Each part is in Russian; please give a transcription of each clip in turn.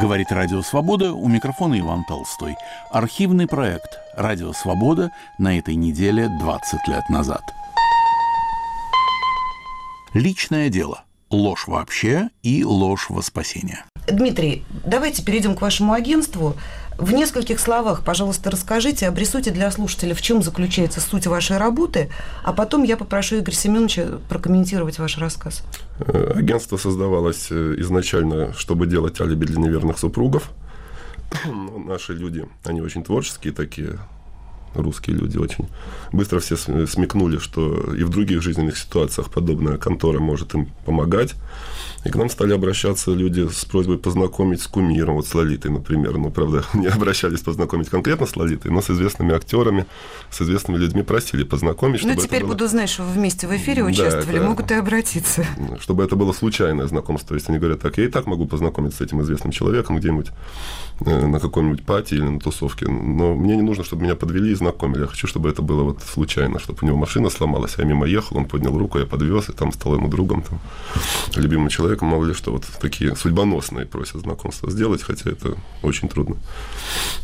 Говорит Радио Свобода, у микрофона Иван Толстой. Архивный проект «Радио Свобода» на этой неделе 20 лет назад. Личное дело. Ложь вообще и ложь во спасение. Дмитрий, давайте перейдем к вашему агентству. В нескольких словах, пожалуйста, расскажите, обрисуйте для слушателя, в чем заключается суть вашей работы, а потом я попрошу Игоря Семеновича прокомментировать ваш рассказ. Э, агентство создавалось э, изначально, чтобы делать алиби для неверных супругов. Наши люди, они очень творческие такие, русские люди очень быстро все смекнули, что и в других жизненных ситуациях подобная контора может им помогать. И к нам стали обращаться люди с просьбой познакомить с кумиром, вот с Лолитой, например. Ну, правда, не обращались познакомить конкретно с Лолитой, но с известными актерами, с известными людьми просили познакомить. Ну, теперь было... буду знать, что вы вместе в эфире участвовали, да, это... могут и обратиться. Чтобы это было случайное знакомство. Если они говорят, так, я и так могу познакомиться с этим известным человеком где-нибудь э, на какой-нибудь пати или на тусовке, но мне не нужно, чтобы меня подвели знакомили. Я хочу, чтобы это было вот случайно, чтобы у него машина сломалась, а я мимо ехал, он поднял руку, я подвез, и там стал ему другом, там, любимым человеком мало ли что, вот такие судьбоносные просят знакомства сделать, хотя это очень трудно.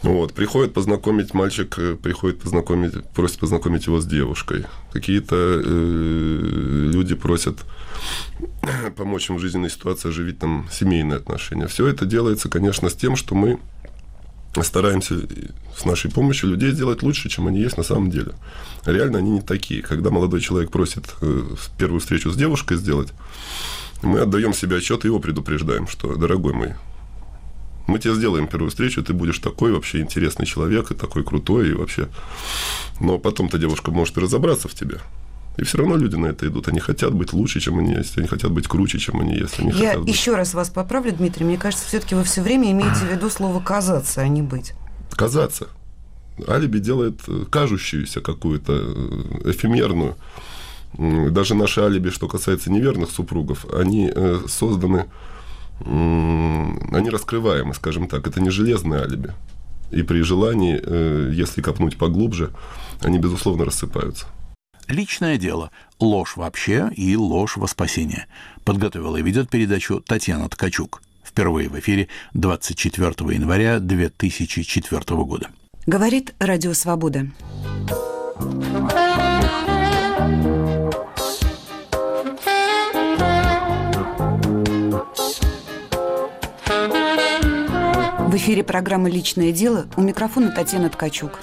Вот, приходит познакомить мальчик, э, приходит познакомить, просит познакомить его с девушкой. Какие-то э, люди просят помочь им в жизненной ситуации оживить там семейные отношения. Все это делается, конечно, с тем, что мы стараемся с нашей помощью людей сделать лучше, чем они есть на самом деле. Реально они не такие. Когда молодой человек просит э, первую встречу с девушкой сделать, мы отдаем себе отчет и его предупреждаем, что, дорогой мой, мы тебе сделаем первую встречу, ты будешь такой вообще интересный человек, и такой крутой, и вообще... Но потом-то девушка может и разобраться в тебе. И все равно люди на это идут. Они хотят быть лучше, чем они есть. Они хотят быть круче, чем они есть. Они Я быть... еще раз вас поправлю, Дмитрий. Мне кажется, все-таки вы все время имеете в виду слово казаться, а не быть. Казаться. Алиби делает э, кажущуюся какую-то э, эфемерную даже наши алиби, что касается неверных супругов, они э, созданы, они раскрываемы, скажем так. Это не железные алиби. И при желании, если копнуть поглубже, они, безусловно, рассыпаются. Личное дело. Ложь вообще и ложь во спасение. Подготовила и ведет передачу Татьяна Ткачук. Впервые в эфире 24 января 2004 года. Говорит Радио Свобода. В эфире программы «Личное дело» у микрофона Татьяна Ткачук.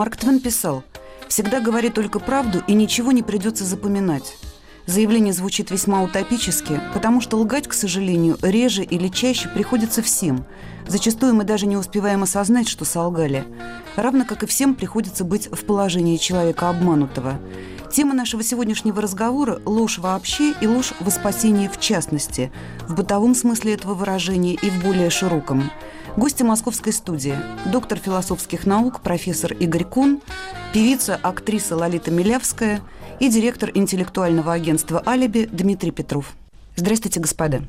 Марк Твен писал, «Всегда говори только правду, и ничего не придется запоминать». Заявление звучит весьма утопически, потому что лгать, к сожалению, реже или чаще приходится всем. Зачастую мы даже не успеваем осознать, что солгали. Равно как и всем приходится быть в положении человека обманутого. Тема нашего сегодняшнего разговора – ложь вообще и ложь во спасении в частности, в бытовом смысле этого выражения и в более широком. Гости московской студии – доктор философских наук, профессор Игорь Кун, певица, актриса Лолита Милявская и директор интеллектуального агентства «Алиби» Дмитрий Петров. Здравствуйте, господа.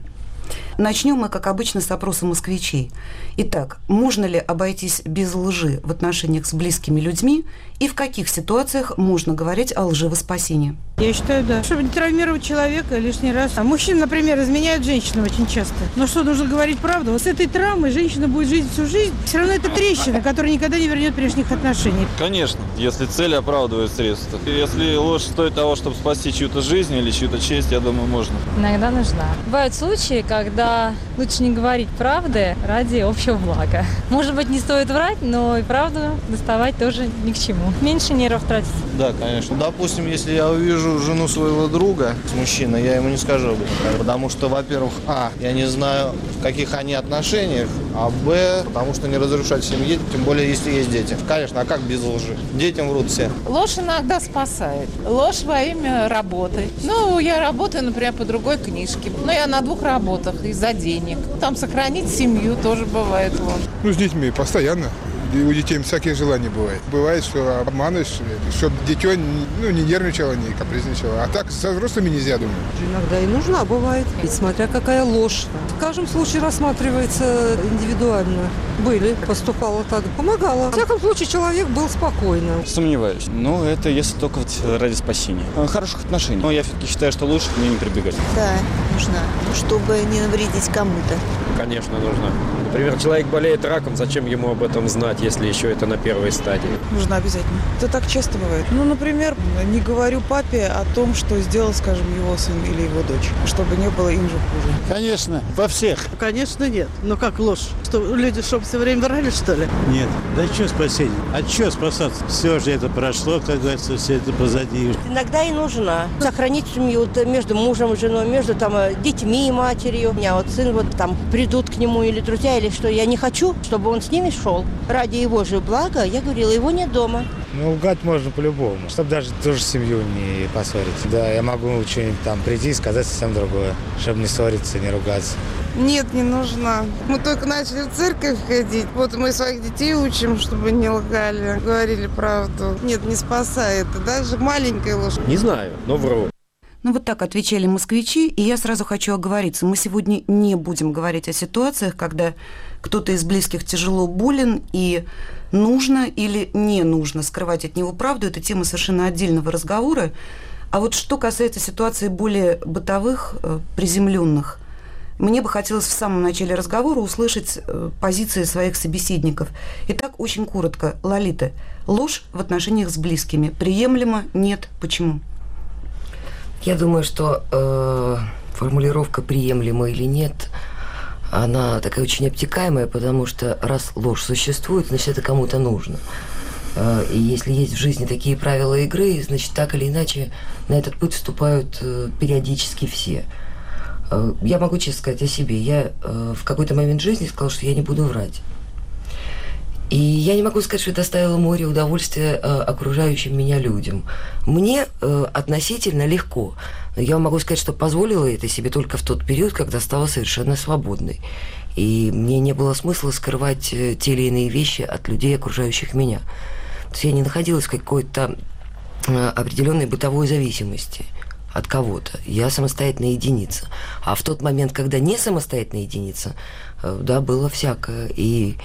Начнем мы, как обычно, с опроса москвичей. Итак, можно ли обойтись без лжи в отношениях с близкими людьми и в каких ситуациях можно говорить о лжи во спасении? Я считаю, да. Чтобы не травмировать человека лишний раз. А мужчина, например, изменяют женщину очень часто. Но что, нужно говорить правду? Вот с этой травмой женщина будет жить всю жизнь. Все равно это трещина, которая никогда не вернет прежних отношений. Конечно, если цель оправдывает средства. Если ложь стоит того, чтобы спасти чью-то жизнь или чью-то честь, я думаю, можно. Иногда нужна. Бывают случаи, когда лучше не говорить правды ради общего блага. Может быть, не стоит врать, но и правду доставать тоже ни к чему. Меньше нервов тратить. Да, конечно. Допустим, если я увижу жену своего друга с мужчиной, я ему не скажу об этом. Потому что, во-первых, а, я не знаю, в каких они отношениях, а б, потому что не разрушать семьи, тем более, если есть дети. Конечно, а как без лжи? Детям врут все. Ложь иногда спасает. Ложь во имя работы. Ну, я работаю, например, по другой книжке. Но я на двух работах из-за денег. Там сохранить семью тоже бывает. Ну, с детьми постоянно И у детей всякие желания бывают. Бывает, что обманываешь, чтобы дитё ну, не нервничало, не капризничало. А так со взрослыми нельзя, думаю. Иногда и нужна бывает, ведь смотря какая ложь. В каждом случае рассматривается индивидуально. Были, поступала так, помогала. В всяком случае, человек был спокойным. Сомневаюсь. Но это если только вот ради спасения. Хороших отношений. Но я все-таки считаю, что лучше к ним не прибегать. Да, нужна. Чтобы не навредить кому-то. Конечно, нужна. Например, человек болеет раком, зачем ему об этом знать, если еще это на первой стадии? Нужно обязательно. Это так часто бывает. Ну, например, не говорю папе о том, что сделал, скажем, его сын или его дочь, чтобы не было им же хуже. Конечно, во всех. Конечно, нет. Но как ложь? Что, люди, чтобы все время врали, что ли? Нет. Да что спасение? От чего спасаться? Все же это прошло, как говорится, все это позади. Иногда и нужна. Сохранить семью между мужем и женой, между там детьми и матерью. У меня вот сын вот там придут к нему или друзья, или что. Я не хочу, чтобы он с ними шел. Ради его же блага, я говорила, его нет дома. Ну, лгать можно по-любому, чтобы даже тоже семью не поссорить. Да, я могу что-нибудь там прийти и сказать совсем другое, чтобы не ссориться, не ругаться. Нет, не нужна. Мы только начали в церковь ходить. Вот мы своих детей учим, чтобы не лгали, говорили правду. Нет, не спасает. Даже маленькая ложь. Не знаю, но вру. Ну вот так отвечали москвичи, и я сразу хочу оговориться. Мы сегодня не будем говорить о ситуациях, когда кто-то из близких тяжело болен, и нужно или не нужно скрывать от него правду. Это тема совершенно отдельного разговора. А вот что касается ситуации более бытовых, приземленных, мне бы хотелось в самом начале разговора услышать позиции своих собеседников. Итак, очень коротко. Лолита, ложь в отношениях с близкими приемлема? Нет. Почему? Я думаю, что э, формулировка приемлема или нет, она такая очень обтекаемая, потому что раз ложь существует, значит, это кому-то нужно. Э, и если есть в жизни такие правила игры, значит, так или иначе на этот путь вступают э, периодически все. Э, я могу честно сказать о себе. Я э, в какой-то момент жизни сказала, что я не буду врать. И я не могу сказать, что это доставило море удовольствия э, окружающим меня людям. Мне э, относительно легко. Я могу сказать, что позволила это себе только в тот период, когда стала совершенно свободной. И мне не было смысла скрывать э, те или иные вещи от людей, окружающих меня. То есть я не находилась в какой-то э, определенной бытовой зависимости от кого-то. Я самостоятельная единица. А в тот момент, когда не самостоятельная единица, э, да, было всякое. И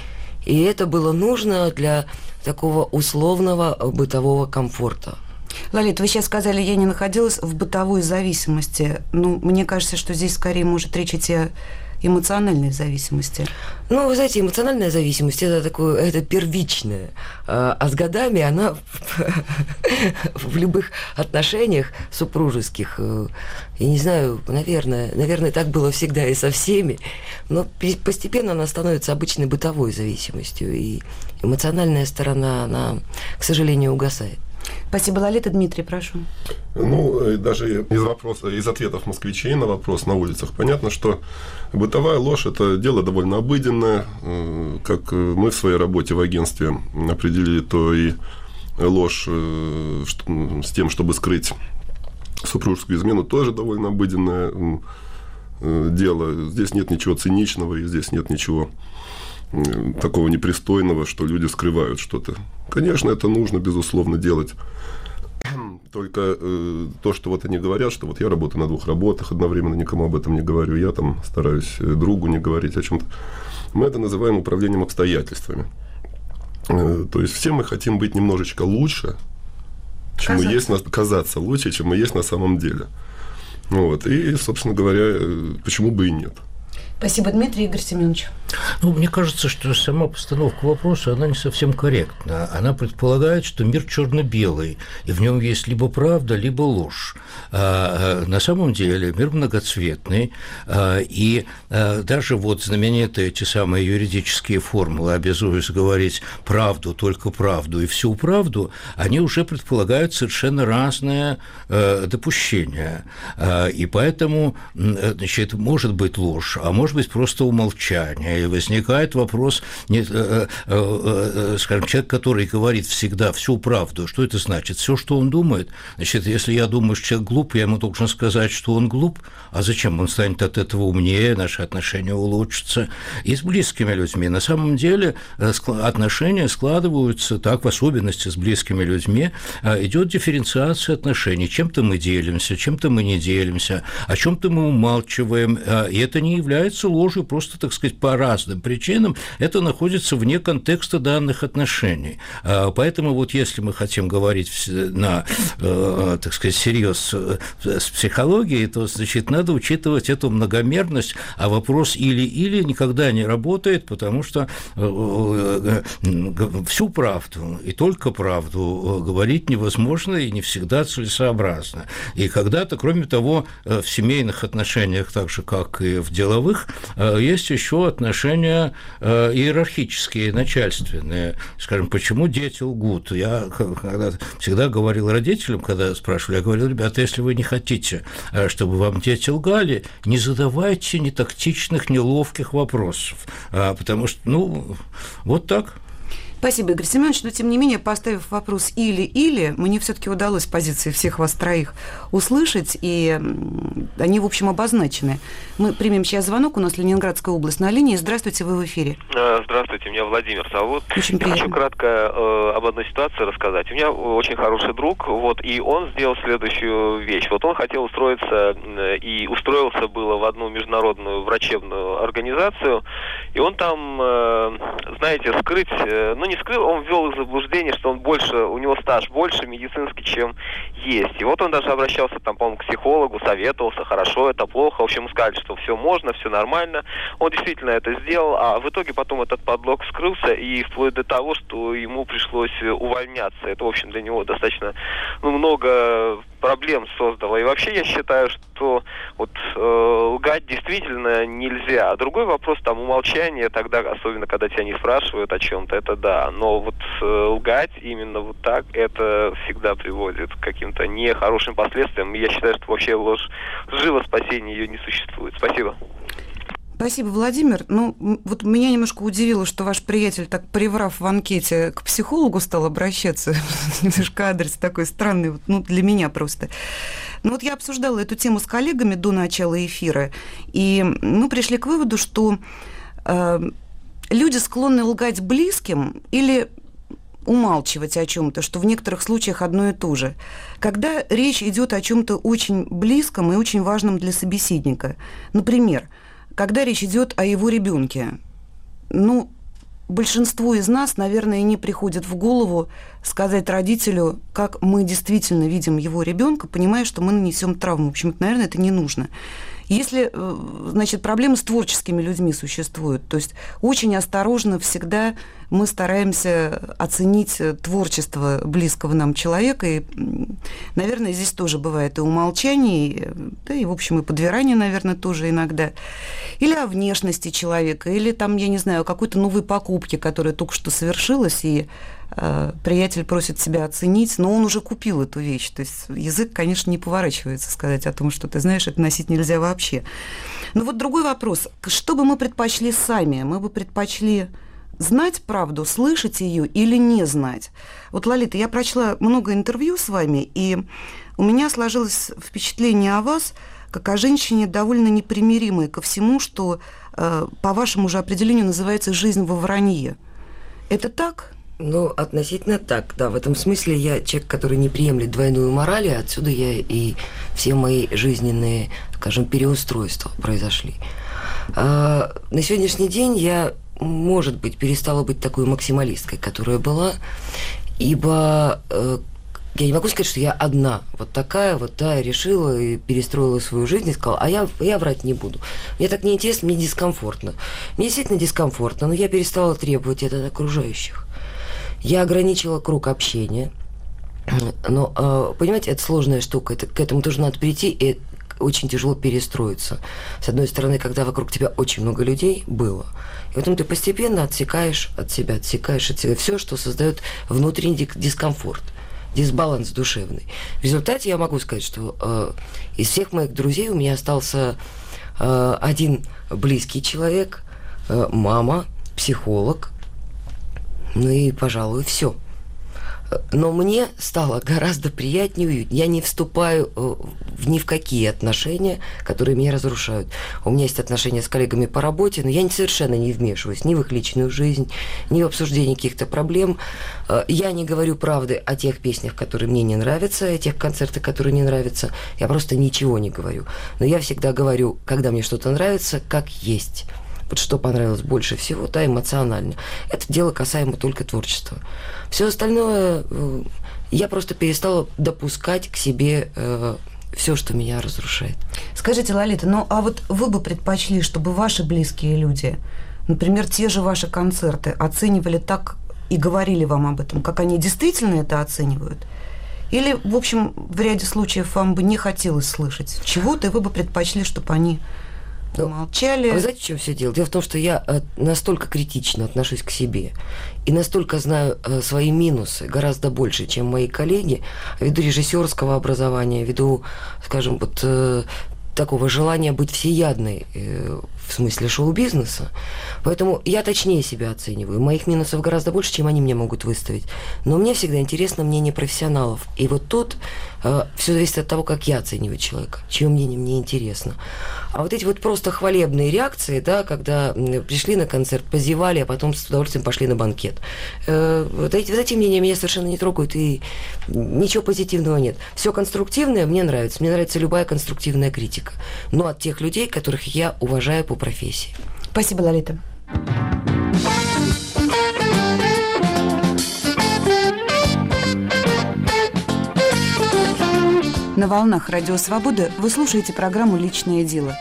и это было нужно для такого условного бытового комфорта. Лолит, вы сейчас сказали, я не находилась в бытовой зависимости. Ну, мне кажется, что здесь скорее может речь идти о эмоциональной зависимости? Ну, вы знаете, эмоциональная зависимость это такое, это первичное. А с годами она в любых отношениях супружеских, я не знаю, наверное, наверное, так было всегда и со всеми, но постепенно она становится обычной бытовой зависимостью, и эмоциональная сторона, она, к сожалению, угасает. Спасибо, Лолита. Дмитрий, прошу. Ну, даже из вопроса, из ответов москвичей на вопрос на улицах понятно, что бытовая ложь – это дело довольно обыденное. Как мы в своей работе в агентстве определили, то и ложь с тем, чтобы скрыть супружескую измену, тоже довольно обыденное дело. Здесь нет ничего циничного, и здесь нет ничего такого непристойного, что люди скрывают что-то. Конечно, это нужно, безусловно, делать. Только э, то, что вот они говорят, что вот я работаю на двух работах одновременно, никому об этом не говорю, я там стараюсь другу не говорить о чем-то. Мы это называем управлением обстоятельствами. Э, то есть все мы хотим быть немножечко лучше, чем казаться. мы есть, казаться лучше, чем мы есть на самом деле. Вот. И, собственно говоря, почему бы и нет. Спасибо, Дмитрий Игорь Семенович. Ну, мне кажется, что сама постановка вопроса, она не совсем корректна. Она предполагает, что мир черно-белый, и в нем есть либо правда, либо ложь. А, на самом деле мир многоцветный, а, и а, даже вот знаменитые эти самые юридические формулы, обязуясь говорить правду, только правду и всю правду, они уже предполагают совершенно разные допущения. И поэтому, значит, может быть ложь, а может быть просто умолчание. И возникает вопрос, не, э, э, скажем, человек, который говорит всегда всю правду, что это значит? Все, что он думает? Значит, если я думаю, что человек глуп, я ему должен сказать, что он глуп, а зачем? Он станет от этого умнее, наши отношения улучшатся. И с близкими людьми. На самом деле отношения складываются так, в особенности с близкими людьми, идет дифференциация отношений. Чем-то мы делимся, чем-то мы не делимся, о чем-то мы умалчиваем, и это не является ложью просто, так сказать, по разным причинам, это находится вне контекста данных отношений. Поэтому вот если мы хотим говорить на, э, так сказать, серьез с психологией, то, значит, надо учитывать эту многомерность, а вопрос или-или никогда не работает, потому что э, э, всю правду и только правду говорить невозможно и не всегда целесообразно. И когда-то, кроме того, в семейных отношениях, так же, как и в деловых, есть еще отношения иерархические, начальственные. Скажем, почему дети лгут? Я когда всегда говорил родителям, когда спрашивали, я говорил, ребята, если вы не хотите, чтобы вам дети лгали, не задавайте нетактичных, неловких вопросов, потому что, ну, вот так. Спасибо, Игорь Семенович. Но, тем не менее, поставив вопрос «или-или», мне все-таки удалось позиции всех вас троих услышать, и они, в общем, обозначены. Мы примем сейчас звонок. У нас Ленинградская область на линии. Здравствуйте, вы в эфире. Э, здравствуйте, меня Владимир зовут. Очень приятно. Я хочу кратко э, об одной ситуации рассказать. У меня очень хороший друг, вот, и он сделал следующую вещь. Вот он хотел устроиться, э, и устроился было в одну международную врачебную организацию, и он там, э, знаете, скрыть, э, ну, не скрыл, он ввел их заблуждение, что он больше, у него стаж больше медицинский, чем есть. И вот он даже обращался там, по-моему, к психологу, советовался, хорошо, это плохо. В общем, сказали, что все можно, все нормально. Он действительно это сделал, а в итоге потом этот подлог скрылся, и вплоть до того, что ему пришлось увольняться. Это, в общем, для него достаточно ну, много проблем создало. И вообще я считаю, что вот э, лгать действительно нельзя. А другой вопрос там умолчание тогда, особенно когда тебя не спрашивают о чем-то, это да. Но вот э, лгать именно вот так, это всегда приводит к каким-то нехорошим последствиям. И я считаю, что вообще ложь живо спасения ее не существует. Спасибо. Спасибо, Владимир. Ну, вот меня немножко удивило, что ваш приятель, так приврав в анкете, к психологу стал обращаться. немножко адрес такой странный, ну, для меня просто. Ну, вот я обсуждала эту тему с коллегами до начала эфира, и мы пришли к выводу, что э, люди склонны лгать близким или умалчивать о чем-то, что в некоторых случаях одно и то же. Когда речь идет о чем-то очень близком и очень важном для собеседника. Например, когда речь идет о его ребенке, ну, большинству из нас, наверное, не приходит в голову сказать родителю, как мы действительно видим его ребенка, понимая, что мы нанесем травму. В общем, наверное, это не нужно. Если, э, значит, проблемы с творческими людьми существуют, то есть очень осторожно всегда мы стараемся оценить творчество близкого нам человека, и, наверное, здесь тоже бывает и умолчание, да, и, в общем, и подвирание, наверное, тоже иногда. Или о внешности человека, или там, я не знаю, о какой-то новой покупке, которая только что совершилась, и Э, приятель просит себя оценить, но он уже купил эту вещь. То есть язык, конечно, не поворачивается сказать о том, что ты знаешь, это носить нельзя вообще. Но вот другой вопрос. Что бы мы предпочли сами? Мы бы предпочли знать правду, слышать ее или не знать. Вот, Лолита, я прочла много интервью с вами, и у меня сложилось впечатление о вас как о женщине довольно непримиримой ко всему, что э, по вашему же определению называется «жизнь во вранье». Это так? Ну, относительно так, да. В этом смысле я человек, который не приемлет двойную мораль, и отсюда я и все мои жизненные, скажем, переустройства произошли. А, на сегодняшний день я, может быть, перестала быть такой максималисткой, которая была, ибо э, я не могу сказать, что я одна, вот такая, вот да, решила и перестроила свою жизнь и сказала, а я, я врать не буду. Мне так неинтересно, мне дискомфортно. Мне действительно дискомфортно, но я перестала требовать это от окружающих. Я ограничила круг общения. Но, а, понимаете, это сложная штука. Это, к этому тоже надо прийти, и очень тяжело перестроиться. С одной стороны, когда вокруг тебя очень много людей было, и потом ты постепенно отсекаешь от себя, отсекаешь от себя все, что создает внутренний дискомфорт дисбаланс душевный. В результате я могу сказать, что э, из всех моих друзей у меня остался э, один близкий человек, э, мама, психолог, ну и, пожалуй, все. Но мне стало гораздо приятнее, я не вступаю э, в ни в какие отношения, которые меня разрушают. У меня есть отношения с коллегами по работе, но я совершенно не вмешиваюсь ни в их личную жизнь, ни в обсуждение каких-то проблем. Э, я не говорю правды о тех песнях, которые мне не нравятся, о тех концертах, которые не нравятся. Я просто ничего не говорю. Но я всегда говорю, когда мне что-то нравится, как есть вот что понравилось больше всего, да, эмоционально. Это дело касаемо только творчества. Все остальное э, я просто перестала допускать к себе э, все, что меня разрушает. Скажите, Лолита, ну а вот вы бы предпочли, чтобы ваши близкие люди, например, те же ваши концерты, оценивали так и говорили вам об этом, как они действительно это оценивают? Или, в общем, в ряде случаев вам бы не хотелось слышать чего-то, и вы бы предпочли, чтобы они ну, молчали. А вы знаете, в чем все дело? Дело в том, что я э, настолько критично отношусь к себе и настолько знаю э, свои минусы гораздо больше, чем мои коллеги, ввиду режиссерского образования, ввиду, скажем, вот э, такого желания быть всеядной в смысле шоу-бизнеса. Поэтому я точнее себя оцениваю. Моих минусов гораздо больше, чем они мне могут выставить. Но мне всегда интересно мнение профессионалов. И вот тут э, все зависит от того, как я оцениваю человека, чье мнение мне интересно. А вот эти вот просто хвалебные реакции, да, когда пришли на концерт, позевали, а потом с удовольствием пошли на банкет. Э, вот, эти, вот эти мнения меня совершенно не трогают, и ничего позитивного нет. Все конструктивное мне нравится. Мне нравится любая конструктивная критика. Но от тех людей, которых я уважаю по профессии. Спасибо, Лолита. На волнах Радио Свобода вы слушаете программу «Личное дело».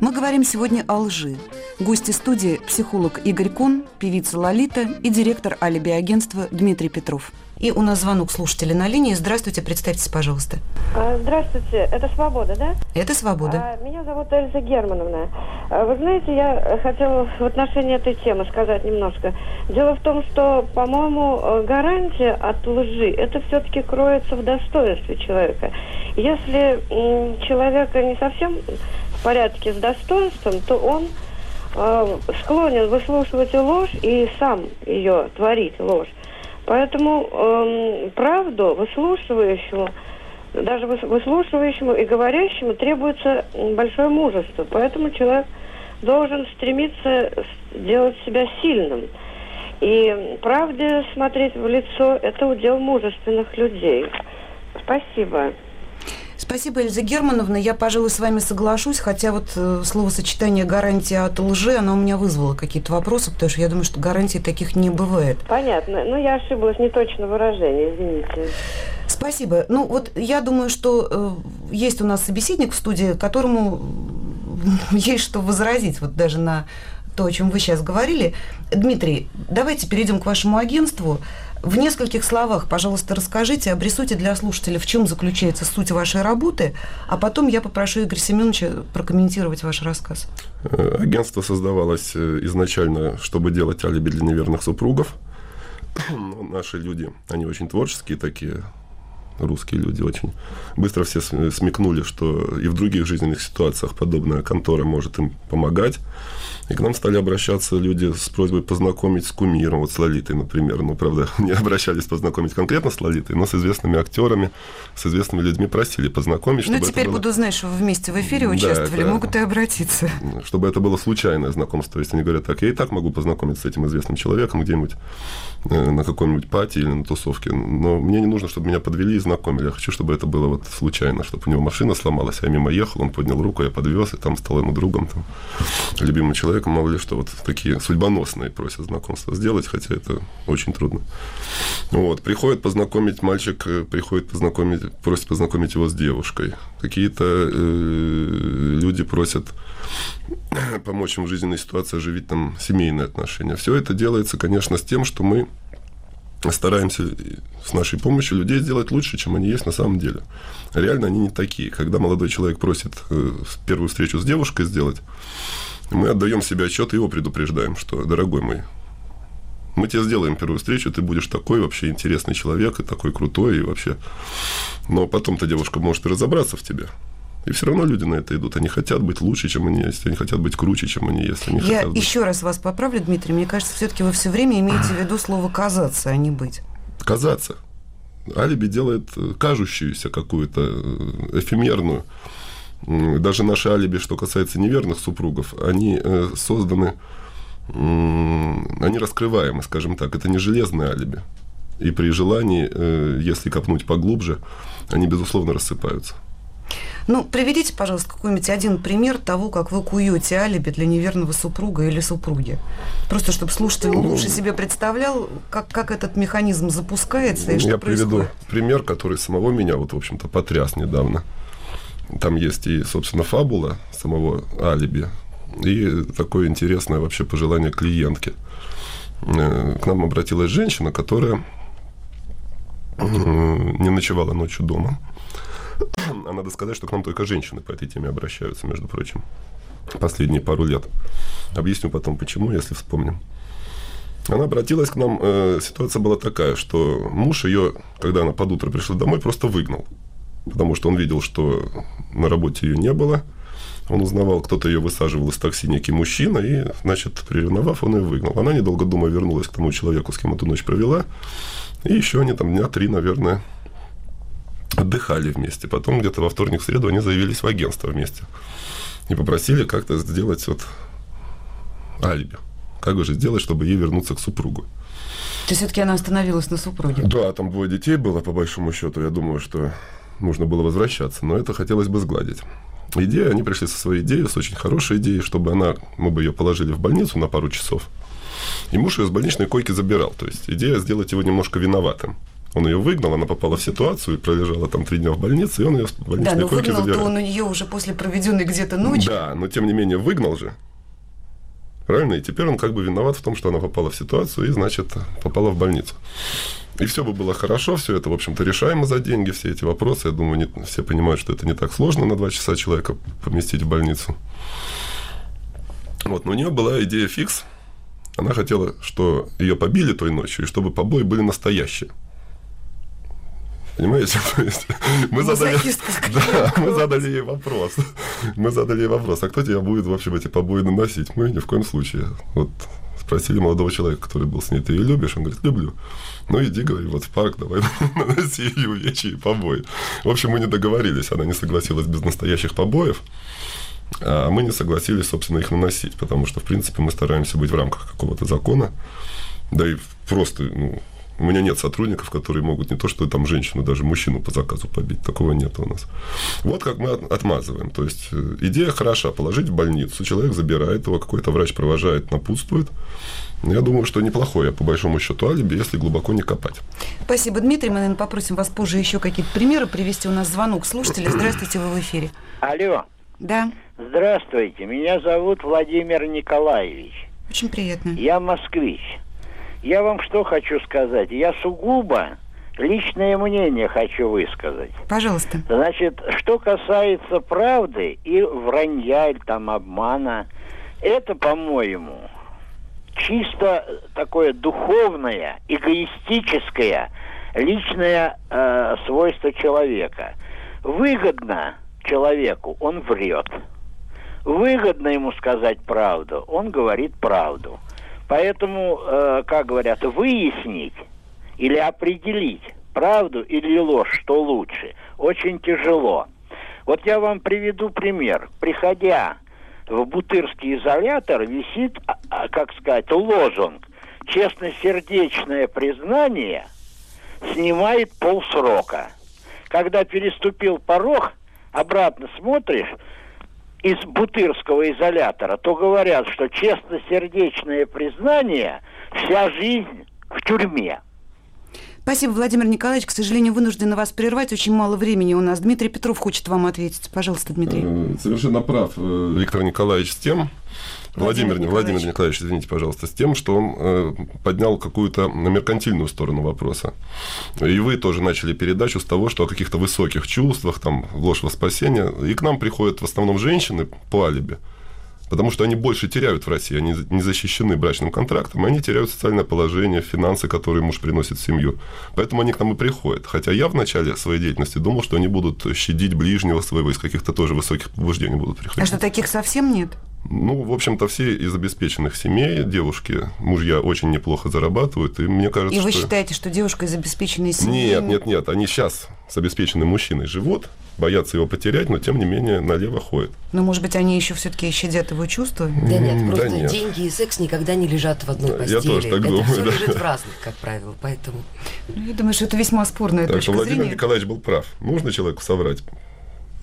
Мы говорим сегодня о лжи. Гости студии – психолог Игорь Кун, певица Лолита и директор алиби-агентства Дмитрий Петров. И у нас звонок слушателя на линии. Здравствуйте, представьтесь, пожалуйста. А, здравствуйте, это «Свобода», да? Это «Свобода». А, меня зовут Эльза Германовна. А, вы знаете, я хотела в отношении этой темы сказать немножко. Дело в том, что, по-моему, гарантия от лжи, это все-таки кроется в достоинстве человека. Если человека не совсем в порядке с достоинством, то он склонен выслушивать ложь и сам ее творить, ложь. Поэтому эм, правду выслушивающему, даже выслушивающему и говорящему требуется большое мужество. Поэтому человек должен стремиться сделать себя сильным. И правде смотреть в лицо – это удел мужественных людей. Спасибо. Спасибо, Эльза Германовна. Я, пожалуй, с вами соглашусь, хотя вот э, словосочетание «гарантия от лжи», оно у меня вызвало какие-то вопросы, потому что я думаю, что гарантий таких не бывает. Понятно. Ну, я ошиблась, не точно выражение, извините. Спасибо. Ну, вот я думаю, что э, есть у нас собеседник в студии, которому есть что возразить, вот даже на то, о чем вы сейчас говорили. Дмитрий, давайте перейдем к вашему агентству. В нескольких словах, пожалуйста, расскажите, обрисуйте для слушателя, в чем заключается суть вашей работы, а потом я попрошу Игоря Семеновича прокомментировать ваш рассказ. Э, агентство создавалось э, изначально, чтобы делать алиби для неверных супругов. Но наши люди, они очень творческие такие, русские люди очень быстро все смекнули, что и в других жизненных ситуациях подобная контора может им помогать. И к нам стали обращаться люди с просьбой познакомить с кумиром, вот с Лолитой, например. Ну, правда, не обращались познакомить конкретно с Лолитой, но с известными актерами, с известными людьми просили познакомить. Ну, теперь было... буду знать, что вы вместе в эфире участвовали, да, могут и обратиться. Чтобы это было случайное знакомство. То есть они говорят, так, я и так могу познакомиться с этим известным человеком где-нибудь на каком-нибудь пати или на тусовке, но мне не нужно, чтобы меня подвели и знакомили. Я хочу, чтобы это было вот случайно, чтобы у него машина сломалась, я мимо ехал, он поднял руку, я подвез, и там стал ему другом, там, любимым человеком человеком, мало ли что, вот такие судьбоносные просят знакомства сделать, хотя это очень трудно. Вот, приходит познакомить, мальчик э, приходит познакомить, просит познакомить его с девушкой. Какие-то э, люди просят помочь им в жизненной ситуации оживить там семейные отношения. Все это делается, конечно, с тем, что мы стараемся с нашей помощью людей сделать лучше, чем они есть на самом деле. Реально они не такие. Когда молодой человек просит э, первую встречу с девушкой сделать, мы отдаем себе отчет и его предупреждаем, что, дорогой мой, мы тебе сделаем первую встречу, ты будешь такой вообще интересный человек, и такой крутой, и вообще... Но потом-то девушка может и разобраться в тебе. И все равно люди на это идут. Они хотят быть лучше, чем они есть. Они хотят быть круче, чем они есть. Они Я хотят быть... еще раз вас поправлю, Дмитрий. Мне кажется, все-таки вы все время имеете в виду слово казаться, а не быть. Казаться. Алиби делает э, кажущуюся какую-то э, эфемерную. Даже наши алиби, что касается неверных супругов, они э, созданы, они раскрываемы, скажем так. Это не железные алиби. И при желании, если копнуть поглубже, они, безусловно, рассыпаются. Ну, приведите, пожалуйста, какой-нибудь один пример того, как вы куете алиби для неверного супруга или супруги. Просто чтобы слушатель ну, лучше себе представлял, как, как этот механизм запускается и что Я происходит. приведу пример, который самого меня, вот, в общем-то, потряс недавно. Там есть и, собственно, фабула самого алиби, и такое интересное вообще пожелание клиентки. Э, к нам обратилась женщина, которая э, не ночевала ночью дома а надо сказать, что к нам только женщины по этой теме обращаются, между прочим, последние пару лет. Объясню потом, почему, если вспомним. Она обратилась к нам, э, ситуация была такая, что муж ее, когда она под утро пришла домой, просто выгнал. Потому что он видел, что на работе ее не было. Он узнавал, кто-то ее высаживал из такси, некий мужчина, и, значит, приревновав, он ее выгнал. Она, недолго думая, вернулась к тому человеку, с кем эту ночь провела. И еще они там дня три, наверное, отдыхали вместе. Потом где-то во вторник, в среду они заявились в агентство вместе. И попросили как-то сделать вот алиби. Как же сделать, чтобы ей вернуться к супругу. То есть все-таки она остановилась на супруге? Да, там двое детей было, по большому счету. Я думаю, что нужно было возвращаться, но это хотелось бы сгладить. Идея, они пришли со своей идеей, с очень хорошей идеей, чтобы она, мы бы ее положили в больницу на пару часов. И муж ее с больничной койки забирал. То есть идея сделать его немножко виноватым. Он ее выгнал, она попала в ситуацию, пролежала там три дня в больнице, и он ее в больничной Да, но койке выгнал-то он ее уже после проведенной где-то ночи. Да, но тем не менее выгнал же. Правильно? И теперь он как бы виноват в том, что она попала в ситуацию и, значит, попала в больницу. И все бы было хорошо, все это, в общем-то, решаемо за деньги, все эти вопросы. Я думаю, не, все понимают, что это не так сложно на два часа человека поместить в больницу. Вот, но у нее была идея фикс. Она хотела, что ее побили той ночью, и чтобы побои были настоящие. Понимаете? То есть мы задали, да, мы задали ей вопрос. Мы задали ей вопрос, а кто тебя будет, в общем, эти побои наносить? Мы ни в коем случае. Вот спросили молодого человека, который был с ней, ты ее любишь? Он говорит, люблю. Ну, иди, говори, вот в парк, давай наноси ей увечья и побои. В общем, мы не договорились, она не согласилась без настоящих побоев. А мы не согласились, собственно, их наносить, потому что, в принципе, мы стараемся быть в рамках какого-то закона. Да и просто, ну, у меня нет сотрудников, которые могут не то, что там женщину, даже мужчину по заказу побить. Такого нет у нас. Вот как мы отмазываем. То есть э, идея хороша. Положить в больницу. Человек забирает его, какой-то врач провожает, напутствует. Я думаю, что неплохое, по большому счету, алиби, если глубоко не копать. Спасибо, Дмитрий. Мы, наверное, попросим вас позже еще какие-то примеры привести. У нас звонок слушателя. Здравствуйте, вы в эфире. Алло. Да. Здравствуйте. Меня зовут Владимир Николаевич. Очень приятно. Я москвич. Я вам что хочу сказать? Я сугубо личное мнение хочу высказать. Пожалуйста. Значит, что касается правды и вранья, или там обмана, это, по-моему, чисто такое духовное, эгоистическое, личное э, свойство человека. Выгодно человеку, он врет. Выгодно ему сказать правду, он говорит правду. Поэтому, э, как говорят, выяснить или определить правду или ложь, что лучше, очень тяжело. Вот я вам приведу пример. Приходя в Бутырский изолятор, висит, а, а, как сказать, лозунг «Честносердечное признание снимает полсрока». Когда переступил порог, обратно смотришь, из бутырского изолятора, то говорят, что честносердечное признание вся жизнь в тюрьме. Спасибо, Владимир Николаевич. К сожалению, вынуждены вас прервать. Очень мало времени у нас. Дмитрий Петров хочет вам ответить. Пожалуйста, Дмитрий. Э, совершенно прав э, Виктор Николаевич с тем, Владимир, Владимир Владимир, Николаевич. Николаевич, извините, пожалуйста, с тем, что он э, поднял какую-то меркантильную сторону вопроса. И вы тоже начали передачу с того, что о каких-то высоких чувствах, там, ложь во спасение. И к нам приходят в основном женщины по алиби. Потому что они больше теряют в России, они не защищены брачным контрактом, они теряют социальное положение, финансы, которые муж приносит в семью. Поэтому они к нам и приходят. Хотя я в начале своей деятельности думал, что они будут щадить ближнего своего, из каких-то тоже высоких побуждений будут приходить. А что таких совсем нет? Ну, в общем-то, все из обеспеченных семей девушки, мужья очень неплохо зарабатывают, и мне кажется, И вы что... считаете, что девушка из обеспеченной семьи... Нет, нет, нет, они сейчас с обеспеченным мужчиной живут, боятся его потерять, но тем не менее налево ходят. Ну, может быть, они еще все-таки щадят его чувства? Да нет, Да просто нет. деньги и секс никогда не лежат в одной Я постели. тоже так это думаю, все да. лежит в разных, как правило, поэтому... Ну, Я думаю, что это весьма спорная Так что точка Владимир зрения. Николаевич был прав. Нужно человеку соврать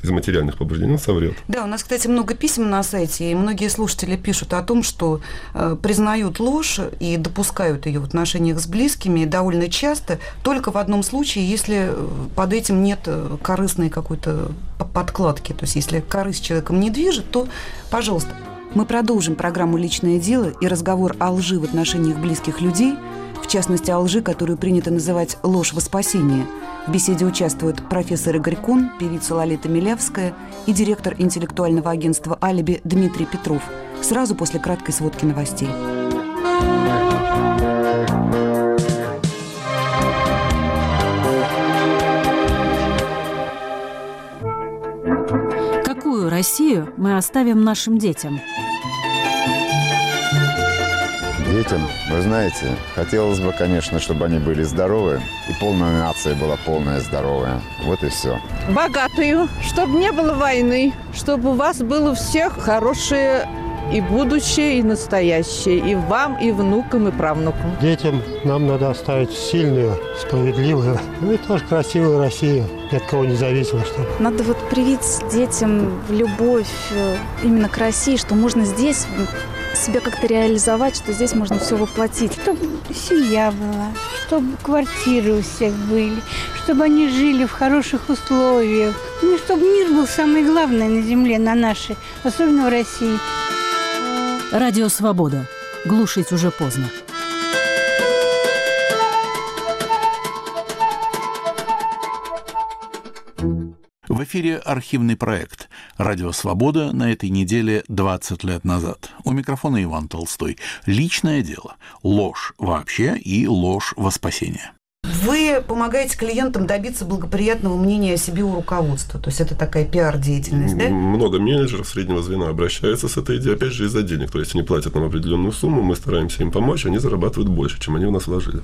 из материальных побуждений, он соврет. Да, у нас, кстати, много писем на сайте, и многие слушатели пишут о том, что э, признают ложь и допускают ее в отношениях с близкими довольно часто, только в одном случае, если э, под этим нет э, корыстной какой-то подкладки. То есть, если корысть человеком не движет, то, пожалуйста. Мы продолжим программу «Личное дело» и разговор о лжи в отношениях близких людей, в частности, о лжи, которую принято называть «ложь во спасение». В беседе участвуют профессор Игорь Кун, певица Лолита Милявская и директор интеллектуального агентства «Алиби» Дмитрий Петров. Сразу после краткой сводки новостей. Какую Россию мы оставим нашим детям? Детям, вы знаете, хотелось бы, конечно, чтобы они были здоровы, и полная нация была полная здоровая. Вот и все. богатую, чтобы не было войны, чтобы у вас было у всех хорошее и будущее, и настоящее, и вам, и внукам, и правнукам. Детям нам надо оставить сильную, справедливую, ну и тоже красивую Россию, ни от кого не зависимо, чтобы Надо вот привить детям любовь э, именно к России, что можно здесь себя как-то реализовать, что здесь можно все воплотить. Чтобы семья была, чтобы квартиры у всех были, чтобы они жили в хороших условиях. Ну, чтобы мир был самый главный на земле, на нашей, особенно в России. Радио «Свобода». Глушить уже поздно. В эфире архивный проект «Радио Свобода» на этой неделе 20 лет назад. У микрофона Иван Толстой. Личное дело. Ложь вообще и ложь во спасение. Вы помогаете клиентам добиться благоприятного мнения о себе у руководства. То есть это такая пиар-деятельность, да? Много менеджеров среднего звена обращаются с этой идеей, опять же, из-за денег. То есть они платят нам определенную сумму, мы стараемся им помочь, они зарабатывают больше, чем они у нас вложили.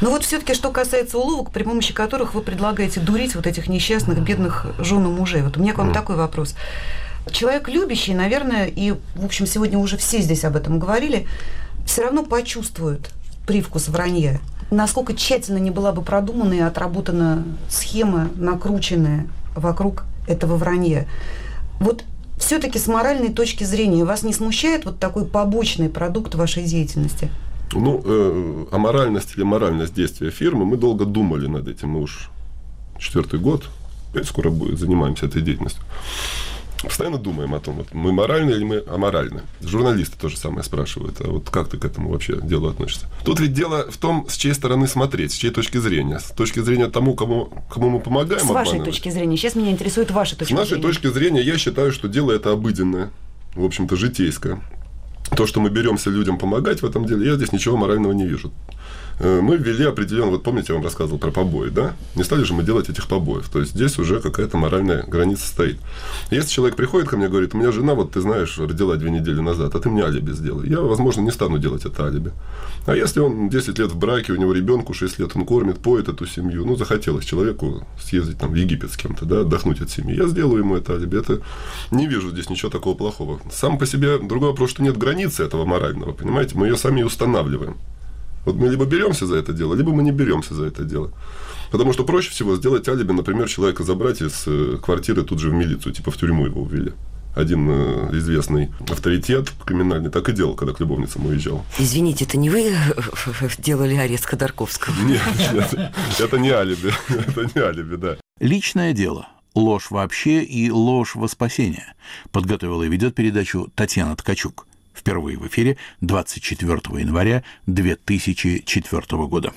Но вот все-таки, что касается уловок, при помощи которых вы предлагаете дурить вот этих несчастных, бедных жен и мужей. Вот у меня к вам Мгм. такой вопрос. Человек любящий, наверное, и, в общем, сегодня уже все здесь об этом говорили, все равно почувствует привкус вранья. Насколько тщательно не была бы продумана и отработана схема, накрученная вокруг этого вранья. Вот все-таки с моральной точки зрения вас не смущает вот такой побочный продукт вашей деятельности? Ну, э, аморальность или моральность действия фирмы, мы долго думали над этим. Мы уж четвертый год, опять скоро будет, занимаемся этой деятельностью. Постоянно думаем о том, вот мы моральны или мы аморальны. Журналисты то же самое спрашивают, а вот как ты к этому вообще делу относишься? Тут ведь дело в том, с чьей стороны смотреть, с чьей точки зрения. С точки зрения тому, кому, кому мы помогаем С вашей точки зрения. Сейчас меня интересует ваша С точка нашей зрения. точки зрения, я считаю, что дело это обыденное, в общем-то, житейское. То, что мы беремся людям помогать в этом деле, я здесь ничего морального не вижу. Э, Мы ввели определенно, вот помните, я вам рассказывал про побои, да? Не стали же мы делать этих побоев. То есть здесь уже какая-то моральная граница стоит. Если человек приходит ко мне и говорит, у меня жена, вот ты знаешь, родила две недели назад, а ты мне алиби сделай. Я, возможно, не стану делать это алиби. А если он 10 лет в браке, у него ребенку 6 лет, он кормит, поет эту семью, ну, захотелось человеку съездить там в Египет с кем-то, да, отдохнуть от семьи, я сделаю ему это алиби. Это не вижу здесь ничего такого плохого. Сам по себе другой вопрос, что нет границы этого морального, понимаете, мы ее сами устанавливаем. Вот мы либо беремся за это дело, либо мы не беремся за это дело. Потому что проще всего сделать алиби, например, человека забрать из э, квартиры тут же в милицию, типа в тюрьму его увели. Один э, известный авторитет криминальный так и делал, когда к любовницам уезжал. Извините, это не вы делали арест Ходорковского? Нет, нет, это не алиби. Это не алиби, да. Личное дело. Ложь вообще и ложь во спасение. Подготовила и ведет передачу Татьяна Ткачук. Впервые в эфире 24 января 2004 года.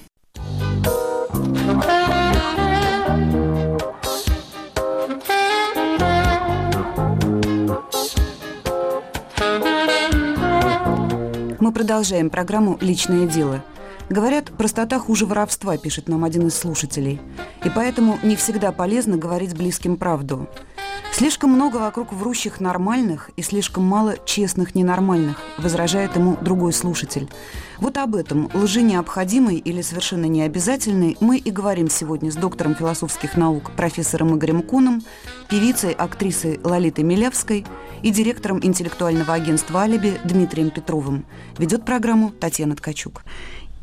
продолжаем программу «Личное дело». Говорят, простота хуже воровства, пишет нам один из слушателей. И поэтому не всегда полезно говорить близким правду. Слишком много вокруг врущих нормальных и слишком мало честных ненормальных, возражает ему другой слушатель. Вот об этом, лжи необходимой или совершенно необязательной, мы и говорим сегодня с доктором философских наук профессором Игорем Куном, певицей, актрисой Лолитой Милявской и директором интеллектуального агентства «Алиби» Дмитрием Петровым. Ведет программу Татьяна Ткачук.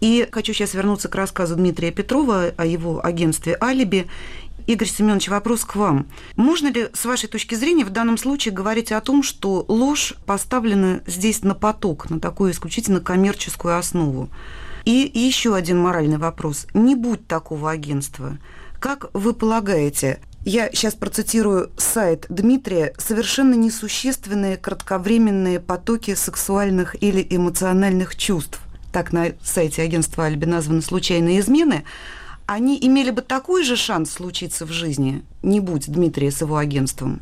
И хочу сейчас вернуться к рассказу Дмитрия Петрова о его агентстве «Алиби» Игорь Семенович, вопрос к вам. Можно ли, с вашей точки зрения, в данном случае говорить о том, что ложь поставлена здесь на поток, на такую исключительно коммерческую основу? И еще один моральный вопрос. Не будь такого агентства. Как вы полагаете, я сейчас процитирую сайт Дмитрия, совершенно несущественные кратковременные потоки сексуальных или эмоциональных чувств. Так на сайте агентства Альби названы случайные измены они имели бы такой же шанс случиться в жизни, не будь Дмитрия с его агентством?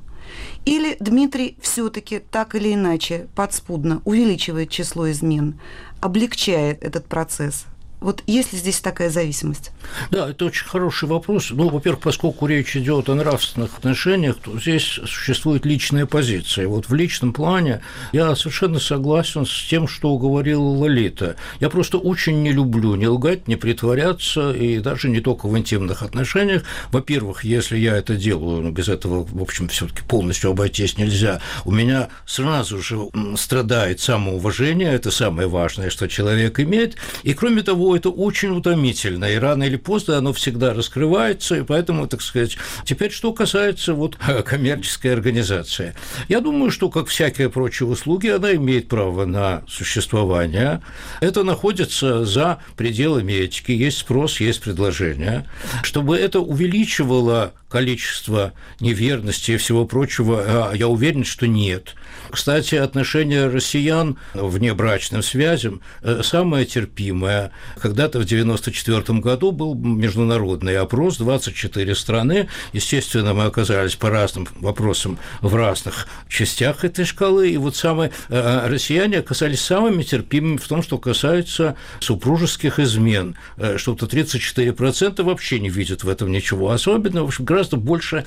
Или Дмитрий все-таки так или иначе подспудно увеличивает число измен, облегчает этот процесс – вот есть ли здесь такая зависимость? Да, это очень хороший вопрос. Ну, во-первых, поскольку речь идет о нравственных отношениях, то здесь существует личная позиция. Вот в личном плане я совершенно согласен с тем, что говорила Лолита. Я просто очень не люблю не лгать, не притворяться, и даже не только в интимных отношениях. Во-первых, если я это делаю, ну, без этого, в общем, все таки полностью обойтись нельзя, у меня сразу же страдает самоуважение, это самое важное, что человек имеет, и кроме того, это очень утомительно, и рано или поздно оно всегда раскрывается, и поэтому, так сказать, теперь что касается вот коммерческой организации. Я думаю, что, как всякие прочие услуги, она имеет право на существование. Это находится за пределами этики, есть спрос, есть предложение. Чтобы это увеличивало количество неверности и всего прочего, а я уверен, что нет. Кстати, отношение россиян внебрачным связям э, самое терпимое. Когда-то в 1994 году был международный опрос, 24 страны. Естественно, мы оказались по разным вопросам в разных частях этой шкалы. И вот самые э, россияне оказались самыми терпимыми в том, что касается супружеских измен. Э, что-то 34% вообще не видят в этом ничего особенного. В общем, гораздо больше,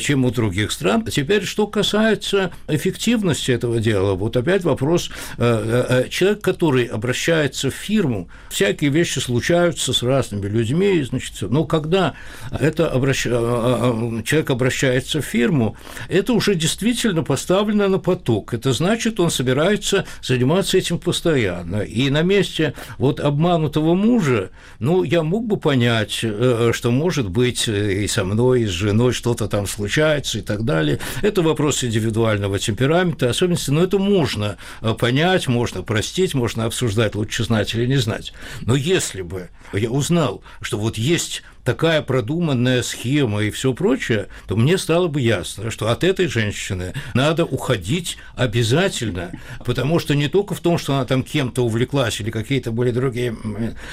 чем у других стран. Теперь, что касается эффективности сложности этого дела. Вот опять вопрос. Э, э, э, человек, который обращается в фирму, всякие вещи случаются с разными людьми, значит, но когда это обращ... человек обращается в фирму, это уже действительно поставлено на поток. Это значит, он собирается заниматься этим постоянно. И на месте вот обманутого мужа, ну, я мог бы понять, что, может быть, и со мной, и с женой что-то там случается и так далее. Это вопрос индивидуального темперамента, особенности, но это можно э, понять, можно простить, можно обсуждать, лучше знать или не знать. Но если бы я узнал, что вот есть такая продуманная схема и все прочее, то мне стало бы ясно, что от этой женщины надо уходить обязательно, потому что не только в том, что она там кем-то увлеклась или какие-то были другие,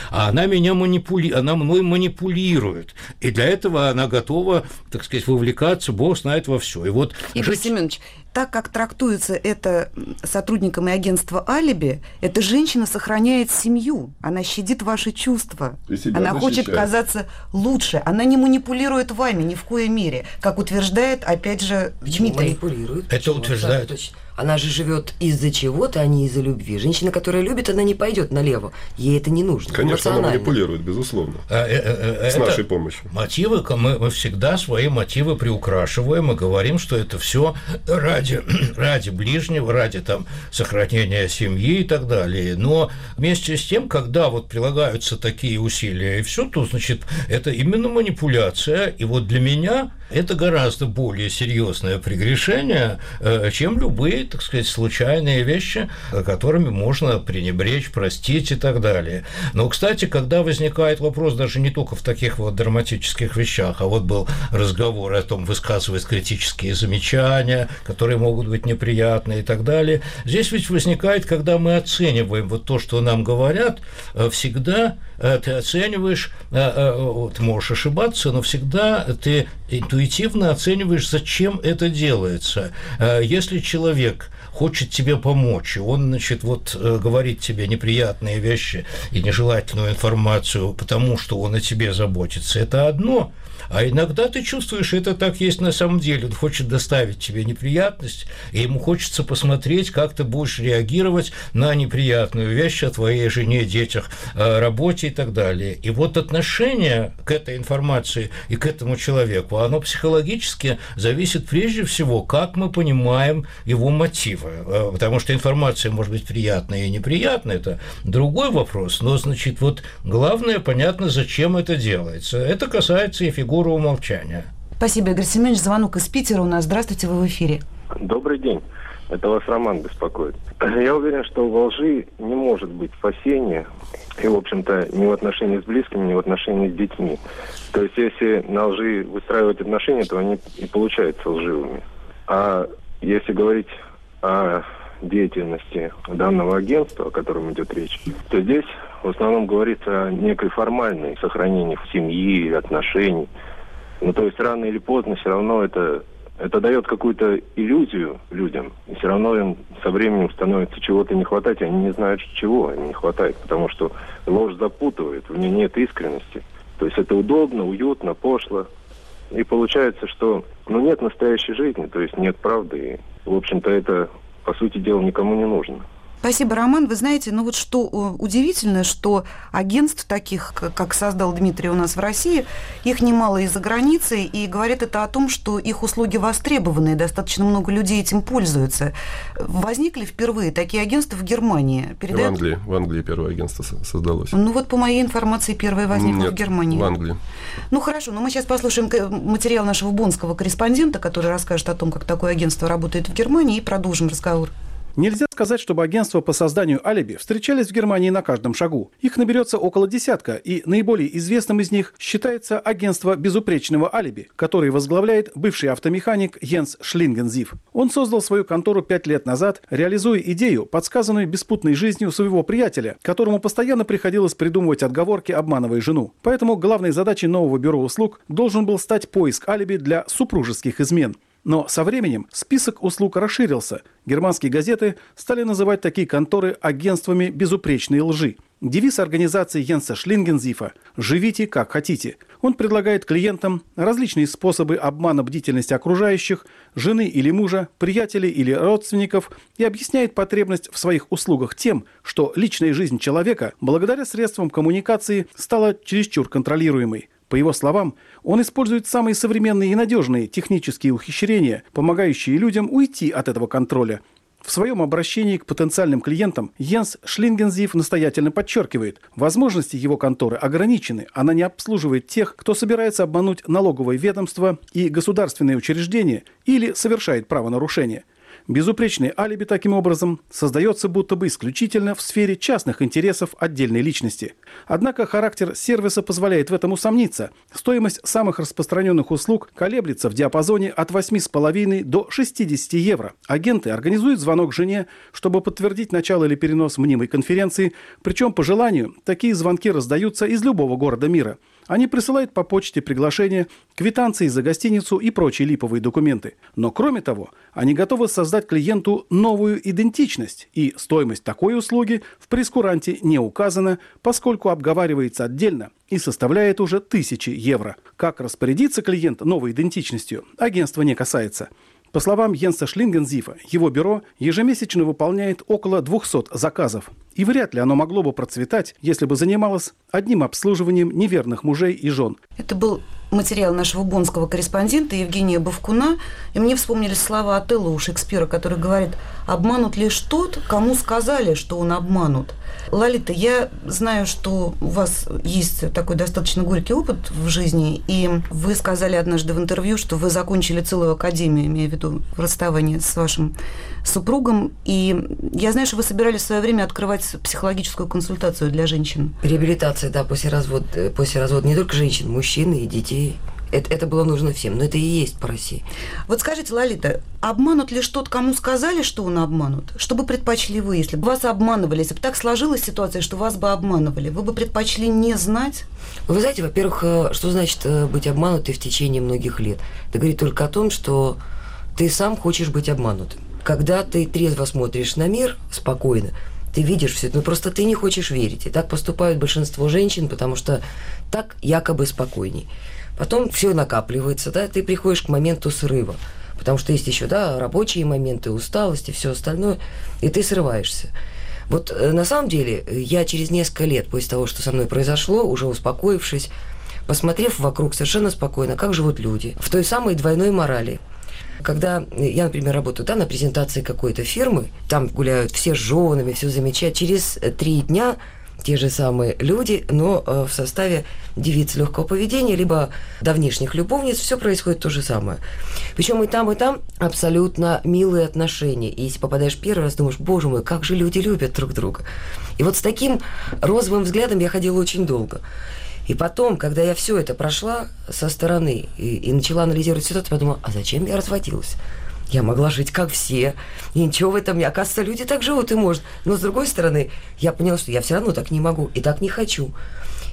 а она меня манипули... она мной манипулирует. И для этого она готова, так сказать, вовлекаться, бог знает во все. И вот Игорь жить... Семенович, так как трактуется это сотрудниками агентства «Алиби», эта женщина сохраняет семью, она щадит ваши чувства, она защищает. хочет казаться лучше. Она не манипулирует вами ни в коей мере, как утверждает, опять же, Почему Дмитрий. манипулирует? Это Почему? утверждает. Она же живет из-за чего-то, а не из-за любви. Женщина, которая любит, она не пойдет налево. Ей это не нужно. Конечно, она манипулирует, безусловно. А, э, э, э, с нашей помощью. Мотивы, мы, мы всегда свои мотивы приукрашиваем и говорим, что это все ради, ради ближнего, ради там, сохранения семьи и так далее. Но вместе с тем, когда вот прилагаются такие усилия и все, то, значит, это именно манипуляция. И вот для меня это гораздо более серьезное прегрешение, чем любые так сказать, случайные вещи, которыми можно пренебречь, простить и так далее. Но, кстати, когда возникает вопрос даже не только в таких вот драматических вещах, а вот был разговор о том, высказывать критические замечания, которые могут быть неприятны и так далее, здесь ведь возникает, когда мы оцениваем вот то, что нам говорят, э, всегда э, ты оцениваешь, э, ты можешь ошибаться, но всегда ты интуитивно оцениваешь, зачем это делается. Э, если человек хочет тебе помочь, и он, значит, вот э, говорит тебе неприятные вещи и нежелательную информацию, потому что он о тебе заботится, это одно – а иногда ты чувствуешь, это так есть на самом деле. Он хочет доставить тебе неприятность, и ему хочется посмотреть, как ты будешь реагировать на неприятную вещь о твоей жене, детях, работе и так далее. И вот отношение к этой информации и к этому человеку, оно психологически зависит прежде всего, как мы понимаем его мотивы. Э, потому что информация может быть приятная и неприятная, это другой вопрос. Но, значит, вот главное, понятно, зачем это делается. Это касается и фигуры фигуру умолчания. Спасибо, Игорь Семенович. Звонок из Питера у нас. Здравствуйте, вы в эфире. Добрый день. Это вас Роман беспокоит. Я уверен, что во лжи не может быть спасения, и, в общем-то, ни в отношении с близкими, ни в отношении с детьми. То есть, если на лжи выстраивать отношения, то они и получаются лживыми. А если говорить о деятельности данного агентства, о котором идет речь, то здесь в основном говорится о некой формальной сохранении семьи, отношений. Ну, то есть рано или поздно все равно это, это дает какую-то иллюзию людям. И все равно им со временем становится чего-то не хватать, и они не знают, чего им не хватает. Потому что ложь запутывает, в ней нет искренности. То есть это удобно, уютно, пошло. И получается, что ну, нет настоящей жизни, то есть нет правды. И, в общем-то, это, по сути дела, никому не нужно. Спасибо, Роман. Вы знаете, ну вот что э, удивительно, что агентств таких, как создал Дмитрий у нас в России, их немало и за границей, и говорит это о том, что их услуги востребованы, и достаточно много людей этим пользуются. Возникли впервые такие агентства в Германии? Передают... В Англии. В Англии первое агентство создалось. Ну вот по моей информации первое возникло Нет, в Германии. в Англии. Ну хорошо, но мы сейчас послушаем материал нашего бонского корреспондента, который расскажет о том, как такое агентство работает в Германии, и продолжим разговор. Нельзя сказать, чтобы агентства по созданию алиби встречались в Германии на каждом шагу. Их наберется около десятка, и наиболее известным из них считается агентство безупречного алиби, которое возглавляет бывший автомеханик Йенс Шлингензив. Он создал свою контору пять лет назад, реализуя идею, подсказанную беспутной жизнью своего приятеля, которому постоянно приходилось придумывать отговорки, обманывая жену. Поэтому главной задачей нового бюро услуг должен был стать поиск алиби для супружеских измен. Но со временем список услуг расширился. Германские газеты стали называть такие конторы агентствами безупречной лжи. Девиз организации Йенса Шлингензифа «Живите как хотите». Он предлагает клиентам различные способы обмана бдительности окружающих, жены или мужа, приятелей или родственников и объясняет потребность в своих услугах тем, что личная жизнь человека благодаря средствам коммуникации стала чересчур контролируемой. По его словам, он использует самые современные и надежные технические ухищрения, помогающие людям уйти от этого контроля. В своем обращении к потенциальным клиентам Йенс Шлингензив настоятельно подчеркивает, возможности его конторы ограничены, она не обслуживает тех, кто собирается обмануть налоговое ведомство и государственные учреждения или совершает правонарушение – Безупречный алиби таким образом создается будто бы исключительно в сфере частных интересов отдельной личности. Однако характер сервиса позволяет в этом усомниться. Стоимость самых распространенных услуг колеблется в диапазоне от 8,5 до 60 евро. Агенты организуют звонок жене, чтобы подтвердить начало или перенос мнимой конференции, причем по желанию такие звонки раздаются из любого города мира – они присылают по почте приглашения, квитанции за гостиницу и прочие липовые документы. Но кроме того, они готовы создать клиенту новую идентичность, и стоимость такой услуги в прескуранте не указана, поскольку обговаривается отдельно и составляет уже тысячи евро. Как распорядиться клиент новой идентичностью, агентство не касается. По словам Йенса Шлингензифа, его бюро ежемесячно выполняет около 200 заказов. И вряд ли оно могло бы процветать, если бы занималось одним обслуживанием неверных мужей и жен. Это был материал нашего бонского корреспондента Евгения Бавкуна, и мне вспомнились слова Отелло у Шекспира, который говорит «Обманут лишь тот, кому сказали, что он обманут». Лолита, я знаю, что у вас есть такой достаточно горький опыт в жизни, и вы сказали однажды в интервью, что вы закончили целую академию, имея в виду расставание с вашим супругом, и я знаю, что вы собирались в свое время открывать психологическую консультацию для женщин. Реабилитация, да, после развода, после развода не только женщин, мужчин и детей. Это, это было нужно всем, но это и есть по России. Вот скажите, Лолита, обманут ли тот, кому сказали, что он обманут? Что бы предпочли вы, если бы вас обманывали, если бы так сложилась ситуация, что вас бы обманывали? Вы бы предпочли не знать? Вы знаете, во-первых, э, что значит э, быть обманутой в течение многих лет? Это говорит только о том, что ты сам хочешь быть обманутым. Когда ты трезво смотришь на мир, спокойно, ты видишь все это, но просто ты не хочешь верить. И так поступают большинство женщин, потому что так якобы спокойней. Потом все накапливается, да, ты приходишь к моменту срыва. Потому что есть еще, да, рабочие моменты, усталость и все остальное, и ты срываешься. Вот э, на самом деле я через несколько лет после того, что со мной произошло, уже успокоившись, посмотрев вокруг совершенно спокойно, как живут люди, в той самой двойной морали. Когда я, например, работаю да, на презентации какой-то фирмы, там гуляют все с женами, все замечают, через три дня те же самые люди, но э, в составе девиц легкого поведения, либо давнишних любовниц, все происходит то же самое. Причем и там, и там абсолютно милые отношения. И если попадаешь первый раз, думаешь, боже мой, как же люди любят друг друга. И вот с таким розовым взглядом я ходила очень долго. И потом, когда я все это прошла со стороны и, и начала анализировать ситуацию, подумала, а зачем я разводилась? Я могла жить как все. И ничего в этом не... Оказывается, люди так живут и может. Но с другой стороны, я поняла, что я все равно так не могу и так не хочу.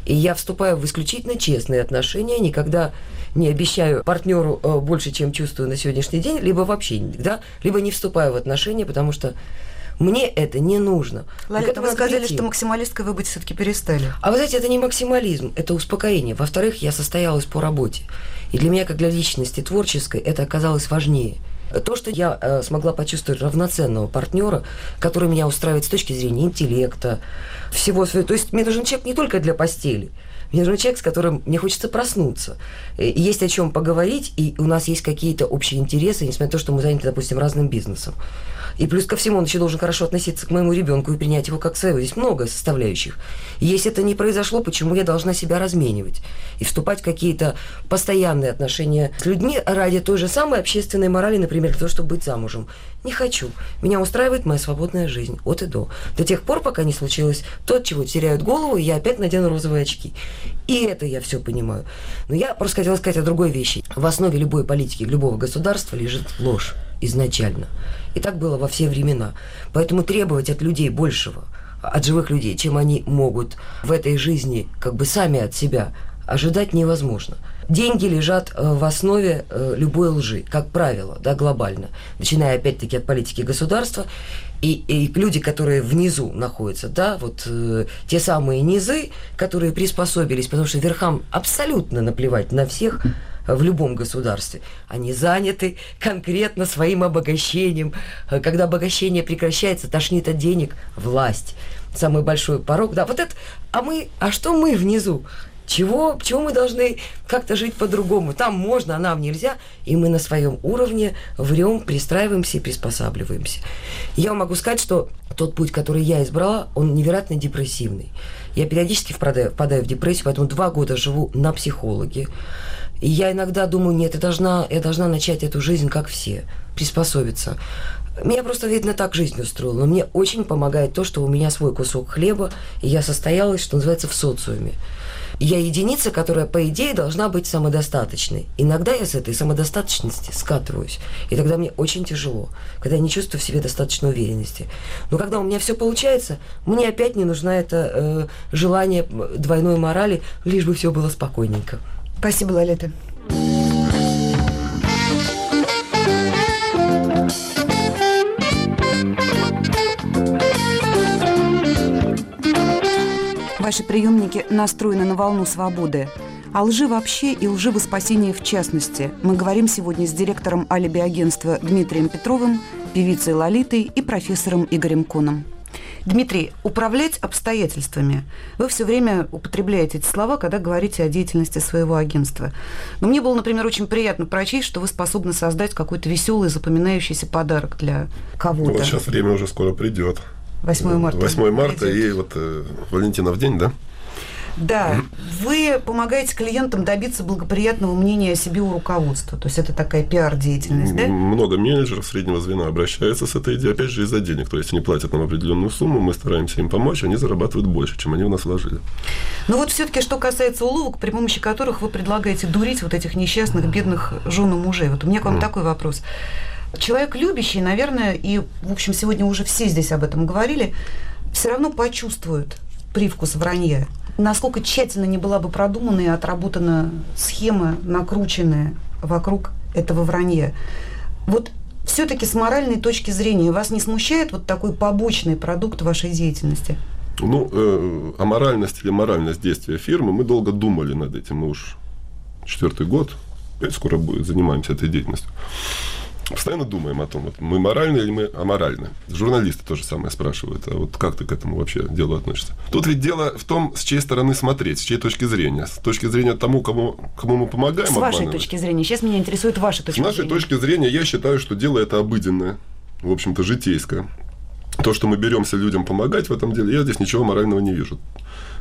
И я вступаю в исключительно честные отношения, никогда не обещаю партнеру э, больше, чем чувствую на сегодняшний день, либо вообще никогда, либо не вступаю в отношения, потому что мне это не нужно. Лолита, вы сказали, прийти. что максималисткой вы быть все-таки перестали. А вы знаете, это не максимализм, это успокоение. Во-вторых, я состоялась по работе. И для меня, как для личности творческой, это оказалось важнее – то, что я э, смогла почувствовать равноценного партнера, который меня устраивает с точки зрения интеллекта, всего своего. То есть мне нужен человек не только для постели. Мне нужен человек, с которым мне хочется проснуться. И есть о чем поговорить, и у нас есть какие-то общие интересы, несмотря на то, что мы заняты, допустим, разным бизнесом. И плюс ко всему он еще должен хорошо относиться к моему ребенку и принять его как своего. Здесь много составляющих. И если это не произошло, почему я должна себя разменивать и вступать в какие-то постоянные отношения с людьми ради той же самой общественной морали, например, того, чтобы быть замужем? Не хочу. Меня устраивает моя свободная жизнь от и до. До тех пор, пока не случилось то, от чего теряют голову, и я опять надену розовые очки. И это я все понимаю. Но я просто хотела сказать о другой вещи. В основе любой политики, любого государства лежит ложь изначально. И так было во все времена. Поэтому требовать от людей большего, от живых людей, чем они могут в этой жизни как бы сами от себя, ожидать невозможно. Деньги лежат э, в основе э, любой лжи, как правило, да, глобально. Начиная опять-таки от политики государства и, и люди, которые внизу находятся, да, вот э, те самые низы, которые приспособились, потому что верхам абсолютно наплевать на всех, в любом государстве. Они заняты конкретно своим обогащением. Когда обогащение прекращается, тошнит от денег, власть. Самый большой порог. Да, вот это. А мы, а что мы внизу? Чего, чего мы должны как-то жить по-другому? Там можно, а нам нельзя, и мы на своем уровне врем, пристраиваемся и приспосабливаемся. Я могу сказать, что тот путь, который я избрала, он невероятно депрессивный. Я периодически впадаю, впадаю в депрессию, поэтому два года живу на психологе. И я иногда думаю, нет, я должна, я должна начать эту жизнь, как все, приспособиться. Меня просто, видно, так жизнь устроила. Но мне очень помогает то, что у меня свой кусок хлеба, и я состоялась, что называется, в социуме. Я единица, которая, по идее, должна быть самодостаточной. Иногда я с этой самодостаточности скатываюсь. И тогда мне очень тяжело, когда я не чувствую в себе достаточной уверенности. Но когда у меня все получается, мне опять не нужна это э, желание двойной морали, лишь бы все было спокойненько. Спасибо, Лолита. Ваши приемники настроены на волну свободы. О лжи вообще и лжи во спасении в частности. Мы говорим сегодня с директором алиби-агентства Дмитрием Петровым, певицей Лолитой и профессором Игорем Коном. Дмитрий, управлять обстоятельствами. Вы все время употребляете эти слова, когда говорите о деятельности своего агентства. Но мне было, например, очень приятно прочесть, что вы способны создать какой-то веселый, запоминающийся подарок для кого-то. Вот сейчас время уже скоро придет. 8 марта. 8 марта и вот э, Валентинов день, да? Да, вы помогаете клиентам добиться благоприятного мнения о себе у руководства. То есть это такая пиар-деятельность, да? Много менеджеров среднего звена обращаются с этой идеей, опять же, из-за денег. То есть они платят нам определенную сумму, мы стараемся им помочь, они зарабатывают больше, чем они в нас вложили. Ну вот все-таки, что касается уловок, при помощи которых вы предлагаете дурить вот этих несчастных, бедных жен и мужей. Вот у меня к вам mm. такой вопрос. Человек любящий, наверное, и, в общем, сегодня уже все здесь об этом говорили, все равно почувствует привкус вранья. Насколько тщательно не была бы продумана и отработана схема, накрученная вокруг этого вранья. Вот все-таки с моральной точки зрения вас не смущает вот такой побочный продукт вашей деятельности? Ну, э, аморальность или моральность действия фирмы, мы долго думали над этим. Мы уж четвертый год, опять скоро будет, занимаемся этой деятельностью постоянно думаем о том, вот мы моральны или мы аморальны. Журналисты тоже самое спрашивают, а вот как ты к этому вообще делу относишься? Тут ведь дело в том, с чьей стороны смотреть, с чьей точки зрения. С точки зрения тому, кому, кому мы помогаем С вашей точки зрения. Сейчас меня интересует ваша точка зрения. С нашей зрения. точки зрения я считаю, что дело это обыденное, в общем-то, житейское. То, что мы беремся людям помогать в этом деле, я здесь ничего морального не вижу.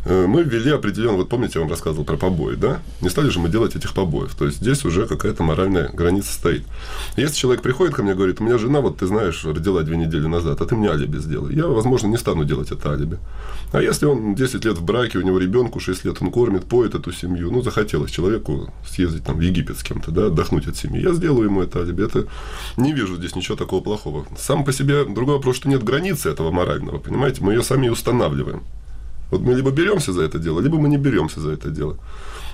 Э, мы ввели определенно, вот помните, я вам рассказывал про побои, да? Не стали же мы делать этих побоев. То есть здесь уже какая-то моральная граница стоит. Если человек приходит ко мне и говорит, у меня жена, вот ты знаешь, родила две недели назад, а ты мне алиби сделай. Я, возможно, не стану делать это алиби. А если он 10 лет в браке, у него ребенку 6 лет, он кормит, поет эту семью, ну, захотелось человеку съездить там в Египет с кем-то, да, отдохнуть от семьи, я сделаю ему это алиби. Это не вижу здесь ничего такого плохого. Сам по себе другой вопрос, что нет границы этого морального, понимаете? Мы ее сами устанавливаем. Вот мы либо беремся за это дело, либо мы не беремся за это дело.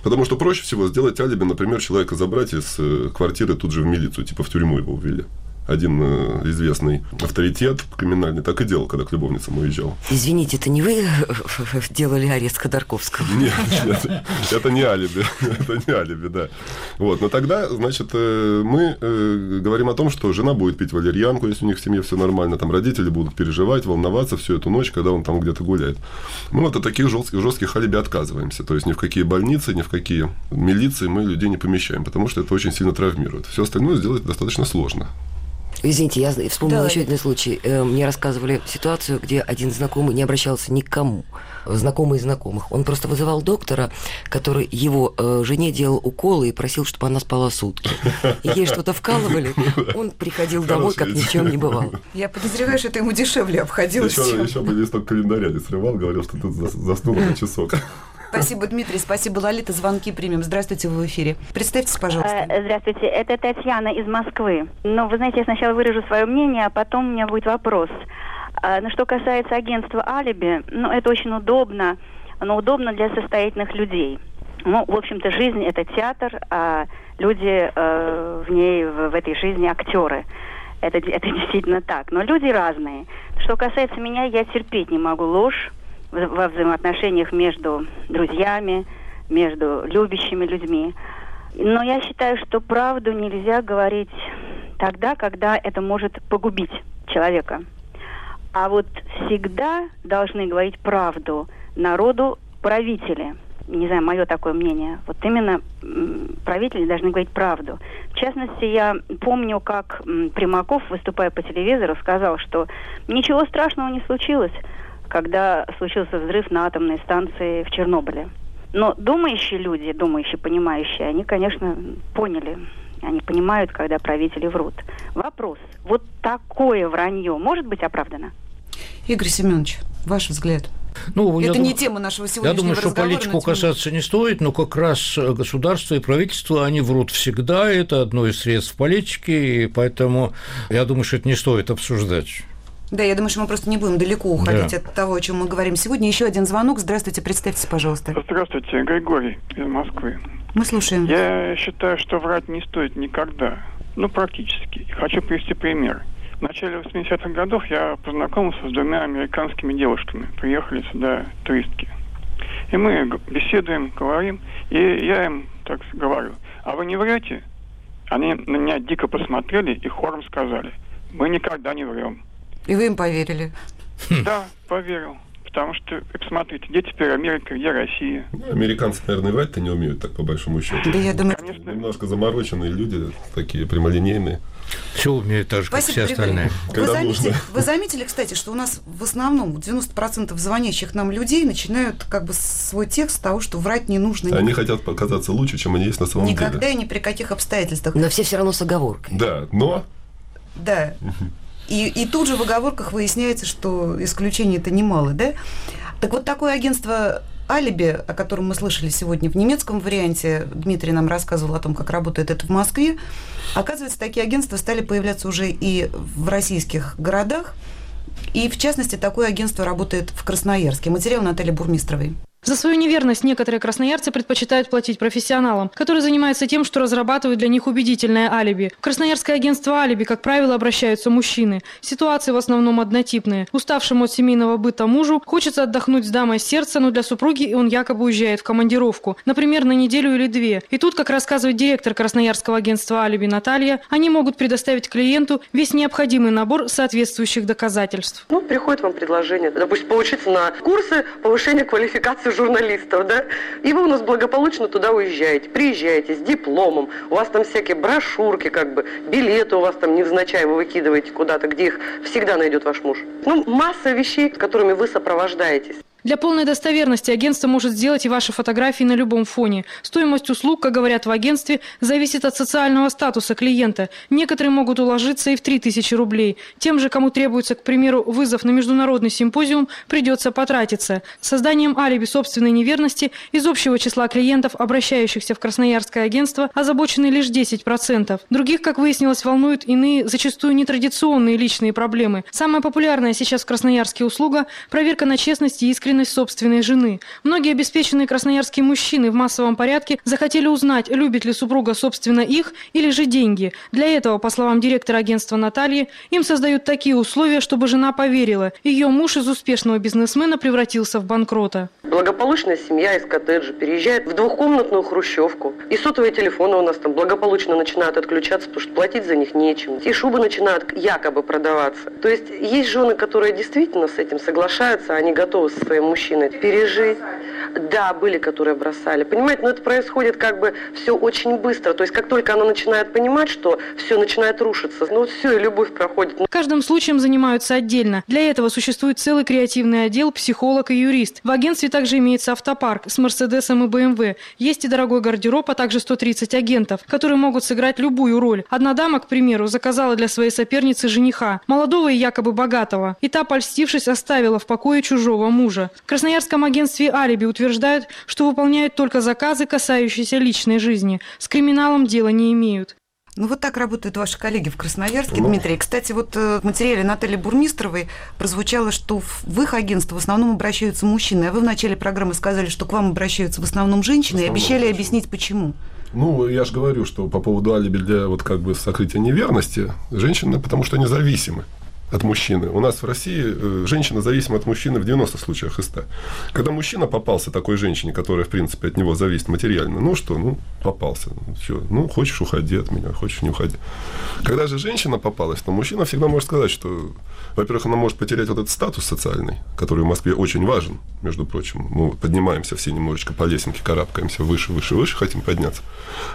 Потому что проще всего сделать алиби, например, человека забрать из э, квартиры тут же в милицию, типа в тюрьму его увели один э, известный авторитет криминальный так и делал, когда к любовницам уезжал. Извините, это не вы делали арест Ходорковского? Нет, нет, это не алиби, это не алиби, да. Вот, но тогда, значит, э, мы э, говорим о том, что жена будет пить валерьянку, если у них в семье все нормально, там родители будут переживать, волноваться всю эту ночь, когда он там где-то гуляет. Мы вот от таких жестких, жестких алиби отказываемся, то есть ни в какие больницы, ни в какие милиции мы людей не помещаем, потому что это очень сильно травмирует. Все остальное сделать достаточно сложно. Извините, я вспомнила да. еще один случай. Э, мне рассказывали ситуацию, где один знакомый не обращался ни к кому, знакомый из знакомых. Он просто вызывал доктора, который его э, жене делал уколы и просил, чтобы она спала сутки. И ей что-то вкалывали, он приходил домой, как ни в чем не бывало. Я подозреваю, что это ему дешевле обходилось. Еще, еще бы листок календаря не срывал, говорил, что тут заснула на часок. Спасибо, Дмитрий. Спасибо, Лолита. Звонки примем. Здравствуйте, вы в эфире. Представьтесь, пожалуйста. Э, здравствуйте. Это Татьяна из Москвы. Ну, вы знаете, я сначала выражу свое мнение, а потом у меня будет вопрос. А, ну, что касается агентства «Алиби», ну, это очень удобно, но удобно для состоятельных людей. Ну, в общем-то, жизнь – это театр, а люди э, в ней, в, в этой жизни – актеры. Это, это действительно так. Но люди разные. Что касается меня, я терпеть не могу ложь, во взаимоотношениях между друзьями, между любящими людьми. Но я считаю, что правду нельзя говорить тогда, когда это может погубить человека. А вот всегда должны говорить правду народу правители. Не знаю, мое такое мнение. Вот именно правители должны говорить правду. В частности, я помню, как Примаков, выступая по телевизору, сказал, что ничего страшного не случилось когда случился взрыв на атомной станции в Чернобыле. Но думающие люди, думающие, понимающие, они, конечно, поняли. Они понимают, когда правители врут. Вопрос. Вот такое вранье может быть оправдано? Игорь Семенович, ваш взгляд. Ну, это не думаю, тема нашего сегодняшнего Я думаю, что политику касаться не стоит, но как раз государство и правительство, они врут всегда, это одно из средств политики, и поэтому я думаю, что это не стоит обсуждать. Да, я думаю, что мы просто не будем далеко уходить да. от того, о чем мы говорим сегодня. Еще один звонок. Здравствуйте, представьтесь, пожалуйста. Здравствуйте, Григорий из Москвы. Мы слушаем. Я считаю, что врать не стоит никогда. Ну, практически. Хочу привести пример. В начале 80-х годов я познакомился с двумя американскими девушками. Приехали сюда туристки. И мы беседуем, говорим, и я им так говорю, а вы не врете? Они на меня дико посмотрели и хором сказали, мы никогда не врем. И вы им поверили? Да, поверил. Потому что, посмотрите, где теперь Америка, где Россия? Ну, американцы, наверное, врать-то не умеют, так по большому счету. Да я думаю... Конечно. Немножко замороченные люди, такие прямолинейные. Все умеют так же, как Спасибо, все остальные. Вы Когда заметили, нужно. вы заметили, кстати, что у нас в основном 90% звонящих нам людей начинают как бы свой текст с того, что врать не нужно Они ни- хотят показаться лучше, чем они есть на самом никогда деле. и ни при каких обстоятельствах. Но все все равно с оговоркой. Да, но Да. И, и тут же в оговорках выясняется, что исключений-то немало, да? Так вот такое агентство алиби, о котором мы слышали сегодня в немецком варианте, Дмитрий нам рассказывал о том, как работает это в Москве. Оказывается, такие агентства стали появляться уже и в российских городах. И, в частности, такое агентство работает в Красноярске. Материал Натальи Бурмистровой. За свою неверность некоторые красноярцы предпочитают платить профессионалам, которые занимаются тем, что разрабатывают для них убедительное алиби. В Красноярское агентство алиби, как правило, обращаются мужчины. Ситуации в основном однотипные. Уставшему от семейного быта мужу хочется отдохнуть с дамой сердца, но для супруги он якобы уезжает в командировку. Например, на неделю или две. И тут, как рассказывает директор Красноярского агентства алиби Наталья, они могут предоставить клиенту весь необходимый набор соответствующих доказательств. Ну, приходит вам предложение, допустим, поучиться на курсы повышения квалификации журналистов, да, и вы у нас благополучно туда уезжаете, приезжаете с дипломом, у вас там всякие брошюрки, как бы, билеты у вас там невзначай вы выкидываете куда-то, где их всегда найдет ваш муж. Ну, масса вещей, которыми вы сопровождаетесь. Для полной достоверности агентство может сделать и ваши фотографии на любом фоне. Стоимость услуг, как говорят в агентстве, зависит от социального статуса клиента. Некоторые могут уложиться и в 3000 рублей. Тем же, кому требуется, к примеру, вызов на международный симпозиум, придется потратиться. Созданием алиби собственной неверности из общего числа клиентов, обращающихся в Красноярское агентство, озабочены лишь 10%. Других, как выяснилось, волнуют иные, зачастую нетрадиционные личные проблемы. Самая популярная сейчас в Красноярске услуга – проверка на честность и искренность собственной жены. Многие обеспеченные красноярские мужчины в массовом порядке захотели узнать, любит ли супруга собственно их или же деньги. Для этого, по словам директора агентства Натальи, им создают такие условия, чтобы жена поверила. Ее муж из успешного бизнесмена превратился в банкрота. Благополучная семья из коттеджа переезжает в двухкомнатную хрущевку. И сотовые телефоны у нас там благополучно начинают отключаться, потому что платить за них нечем. И шубы начинают якобы продаваться. То есть есть жены, которые действительно с этим соглашаются, они готовы со своим мужчиной пережить. Да, были, которые бросали. Понимаете, но это происходит как бы все очень быстро. То есть как только она начинает понимать, что все начинает рушиться, ну все, и любовь проходит. Каждым случаем занимаются отдельно. Для этого существует целый креативный отдел, психолог и юрист. В агентстве также имеется автопарк с Мерседесом и БМВ. Есть и дорогой гардероб, а также 130 агентов, которые могут сыграть любую роль. Одна дама, к примеру, заказала для своей соперницы жениха, молодого и якобы богатого. И та, польстившись, оставила в покое чужого мужа. В Красноярском агентстве «Алиби» утверждают, что выполняют только заказы, касающиеся личной жизни. С криминалом дела не имеют. Ну, вот так работают ваши коллеги в Красноярске, Ну. Дмитрий. Кстати, вот э, в материале Натальи Бурмистровой прозвучало, что в, их агентство в основном обращаются мужчины, а вы в начале программы сказали, что к вам обращаются в основном женщины, В и основном обещали женщины. объяснить, почему. Ну, я же говорю, что по поводу алиби для вот как бы сокрытия неверности, женщины, потому что они зависимы от мужчины. У нас в России э, женщина зависима от мужчины в 90 случаях из 100. Когда мужчина попался такой женщине, которая, в принципе, от него зависит материально, ну что, ну, попался. Все. Ну, хочешь, уходи от меня, хочешь, не уходи. Когда же женщина попалась, то мужчина всегда может сказать, что, во-первых, она может потерять вот этот статус социальный, который в Москве очень важен, между прочим. Мы поднимаемся все немножечко по лесенке, карабкаемся выше, выше, выше, хотим подняться.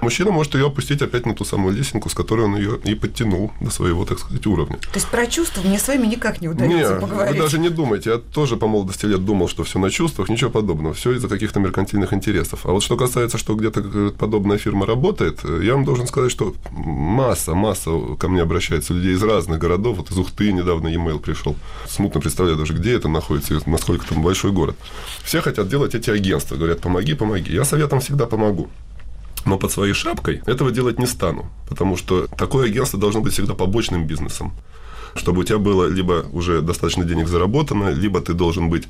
Мужчина может ее опустить опять на ту самую лесенку, с которой он ее и подтянул до своего, так сказать, уровня. То есть про чувства мне с вами никак не удается Не, поговорить. вы даже не думайте. Я тоже по молодости лет думал, что все на чувствах, ничего подобного. Все из-за каких-то меркантильных интересов. А вот что касается, что где-то подобная фирма работает, э, я вам должен сказать, что масса, масса ко мне обращается людей из разных городов. Вот из Ухты недавно e-mail пришел. Смутно представляю даже, где это находится, насколько там большой город. Все хотят делать эти агентства. Говорят, помоги, помоги. Я советом всегда помогу. Но под своей шапкой этого делать не стану, потому что такое агентство должно быть всегда побочным бизнесом чтобы у тебя было либо уже достаточно денег заработано, либо ты должен быть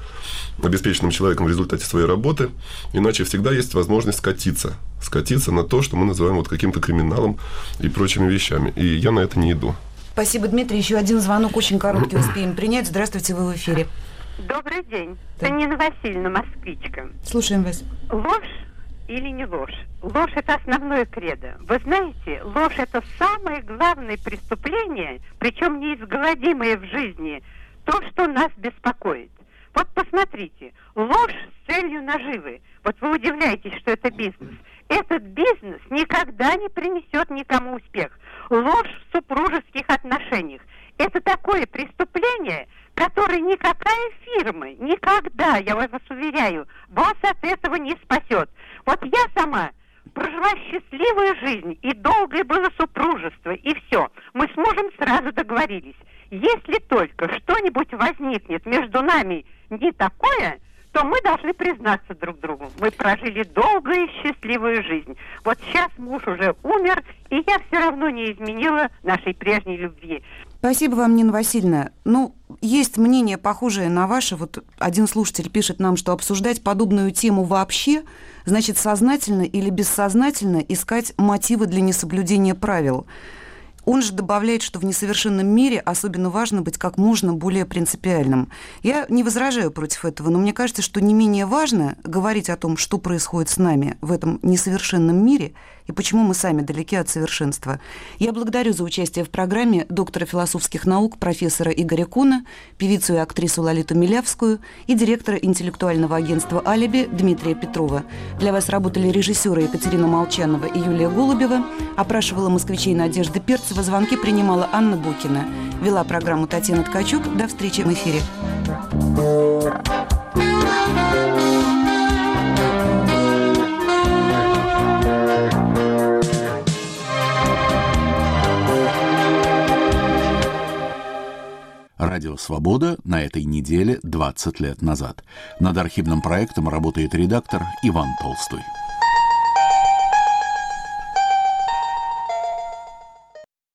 обеспеченным человеком в результате своей работы, иначе всегда есть возможность скатиться, скатиться на то, что мы называем вот каким-то криминалом и прочими вещами. И я на это не иду. Спасибо, Дмитрий. Еще один звонок очень короткий успеем принять. Здравствуйте, вы в эфире. Добрый день. Это Нина Васильевна, москвичка. Слушаем вас. Ложь или не ложь? Ложь – это основное кредо. Вы знаете, ложь – это самое главное преступление, причем неизгладимое в жизни, то, что нас беспокоит. Вот посмотрите, ложь с целью наживы. Вот вы удивляетесь, что это бизнес. Этот бизнес никогда не принесет никому успех. Ложь в супружеских отношениях. Это такое преступление, которое никакая фирма никогда, я вас уверяю, вас от этого не спасет. Вот я сама прожила счастливую жизнь, и долгое было супружество, и все. Мы с мужем сразу договорились. Если только что-нибудь возникнет между нами не такое, то мы должны признаться друг другу. Мы прожили долгую и счастливую жизнь. Вот сейчас муж уже умер, и я все равно не изменила нашей прежней любви. Спасибо вам, Нина Васильевна. Ну, есть мнение похожее на ваше. Вот один слушатель пишет нам, что обсуждать подобную тему вообще значит сознательно или бессознательно искать мотивы для несоблюдения правил. Он же добавляет, что в несовершенном мире особенно важно быть как можно более принципиальным. Я не возражаю против этого, но мне кажется, что не менее важно говорить о том, что происходит с нами в этом несовершенном мире и почему мы сами далеки от совершенства. Я благодарю за участие в программе доктора философских наук профессора Игоря Куна, певицу и актрису Лолиту Милявскую и директора интеллектуального агентства «Алиби» Дмитрия Петрова. Для вас работали режиссеры Екатерина Молчанова и Юлия Голубева, опрашивала москвичей Надежда Перцева, звонки принимала Анна Букина. Вела программу Татьяна Ткачук. До встречи в эфире. Радио «Свобода» на этой неделе 20 лет назад. Над архивным проектом работает редактор Иван Толстой.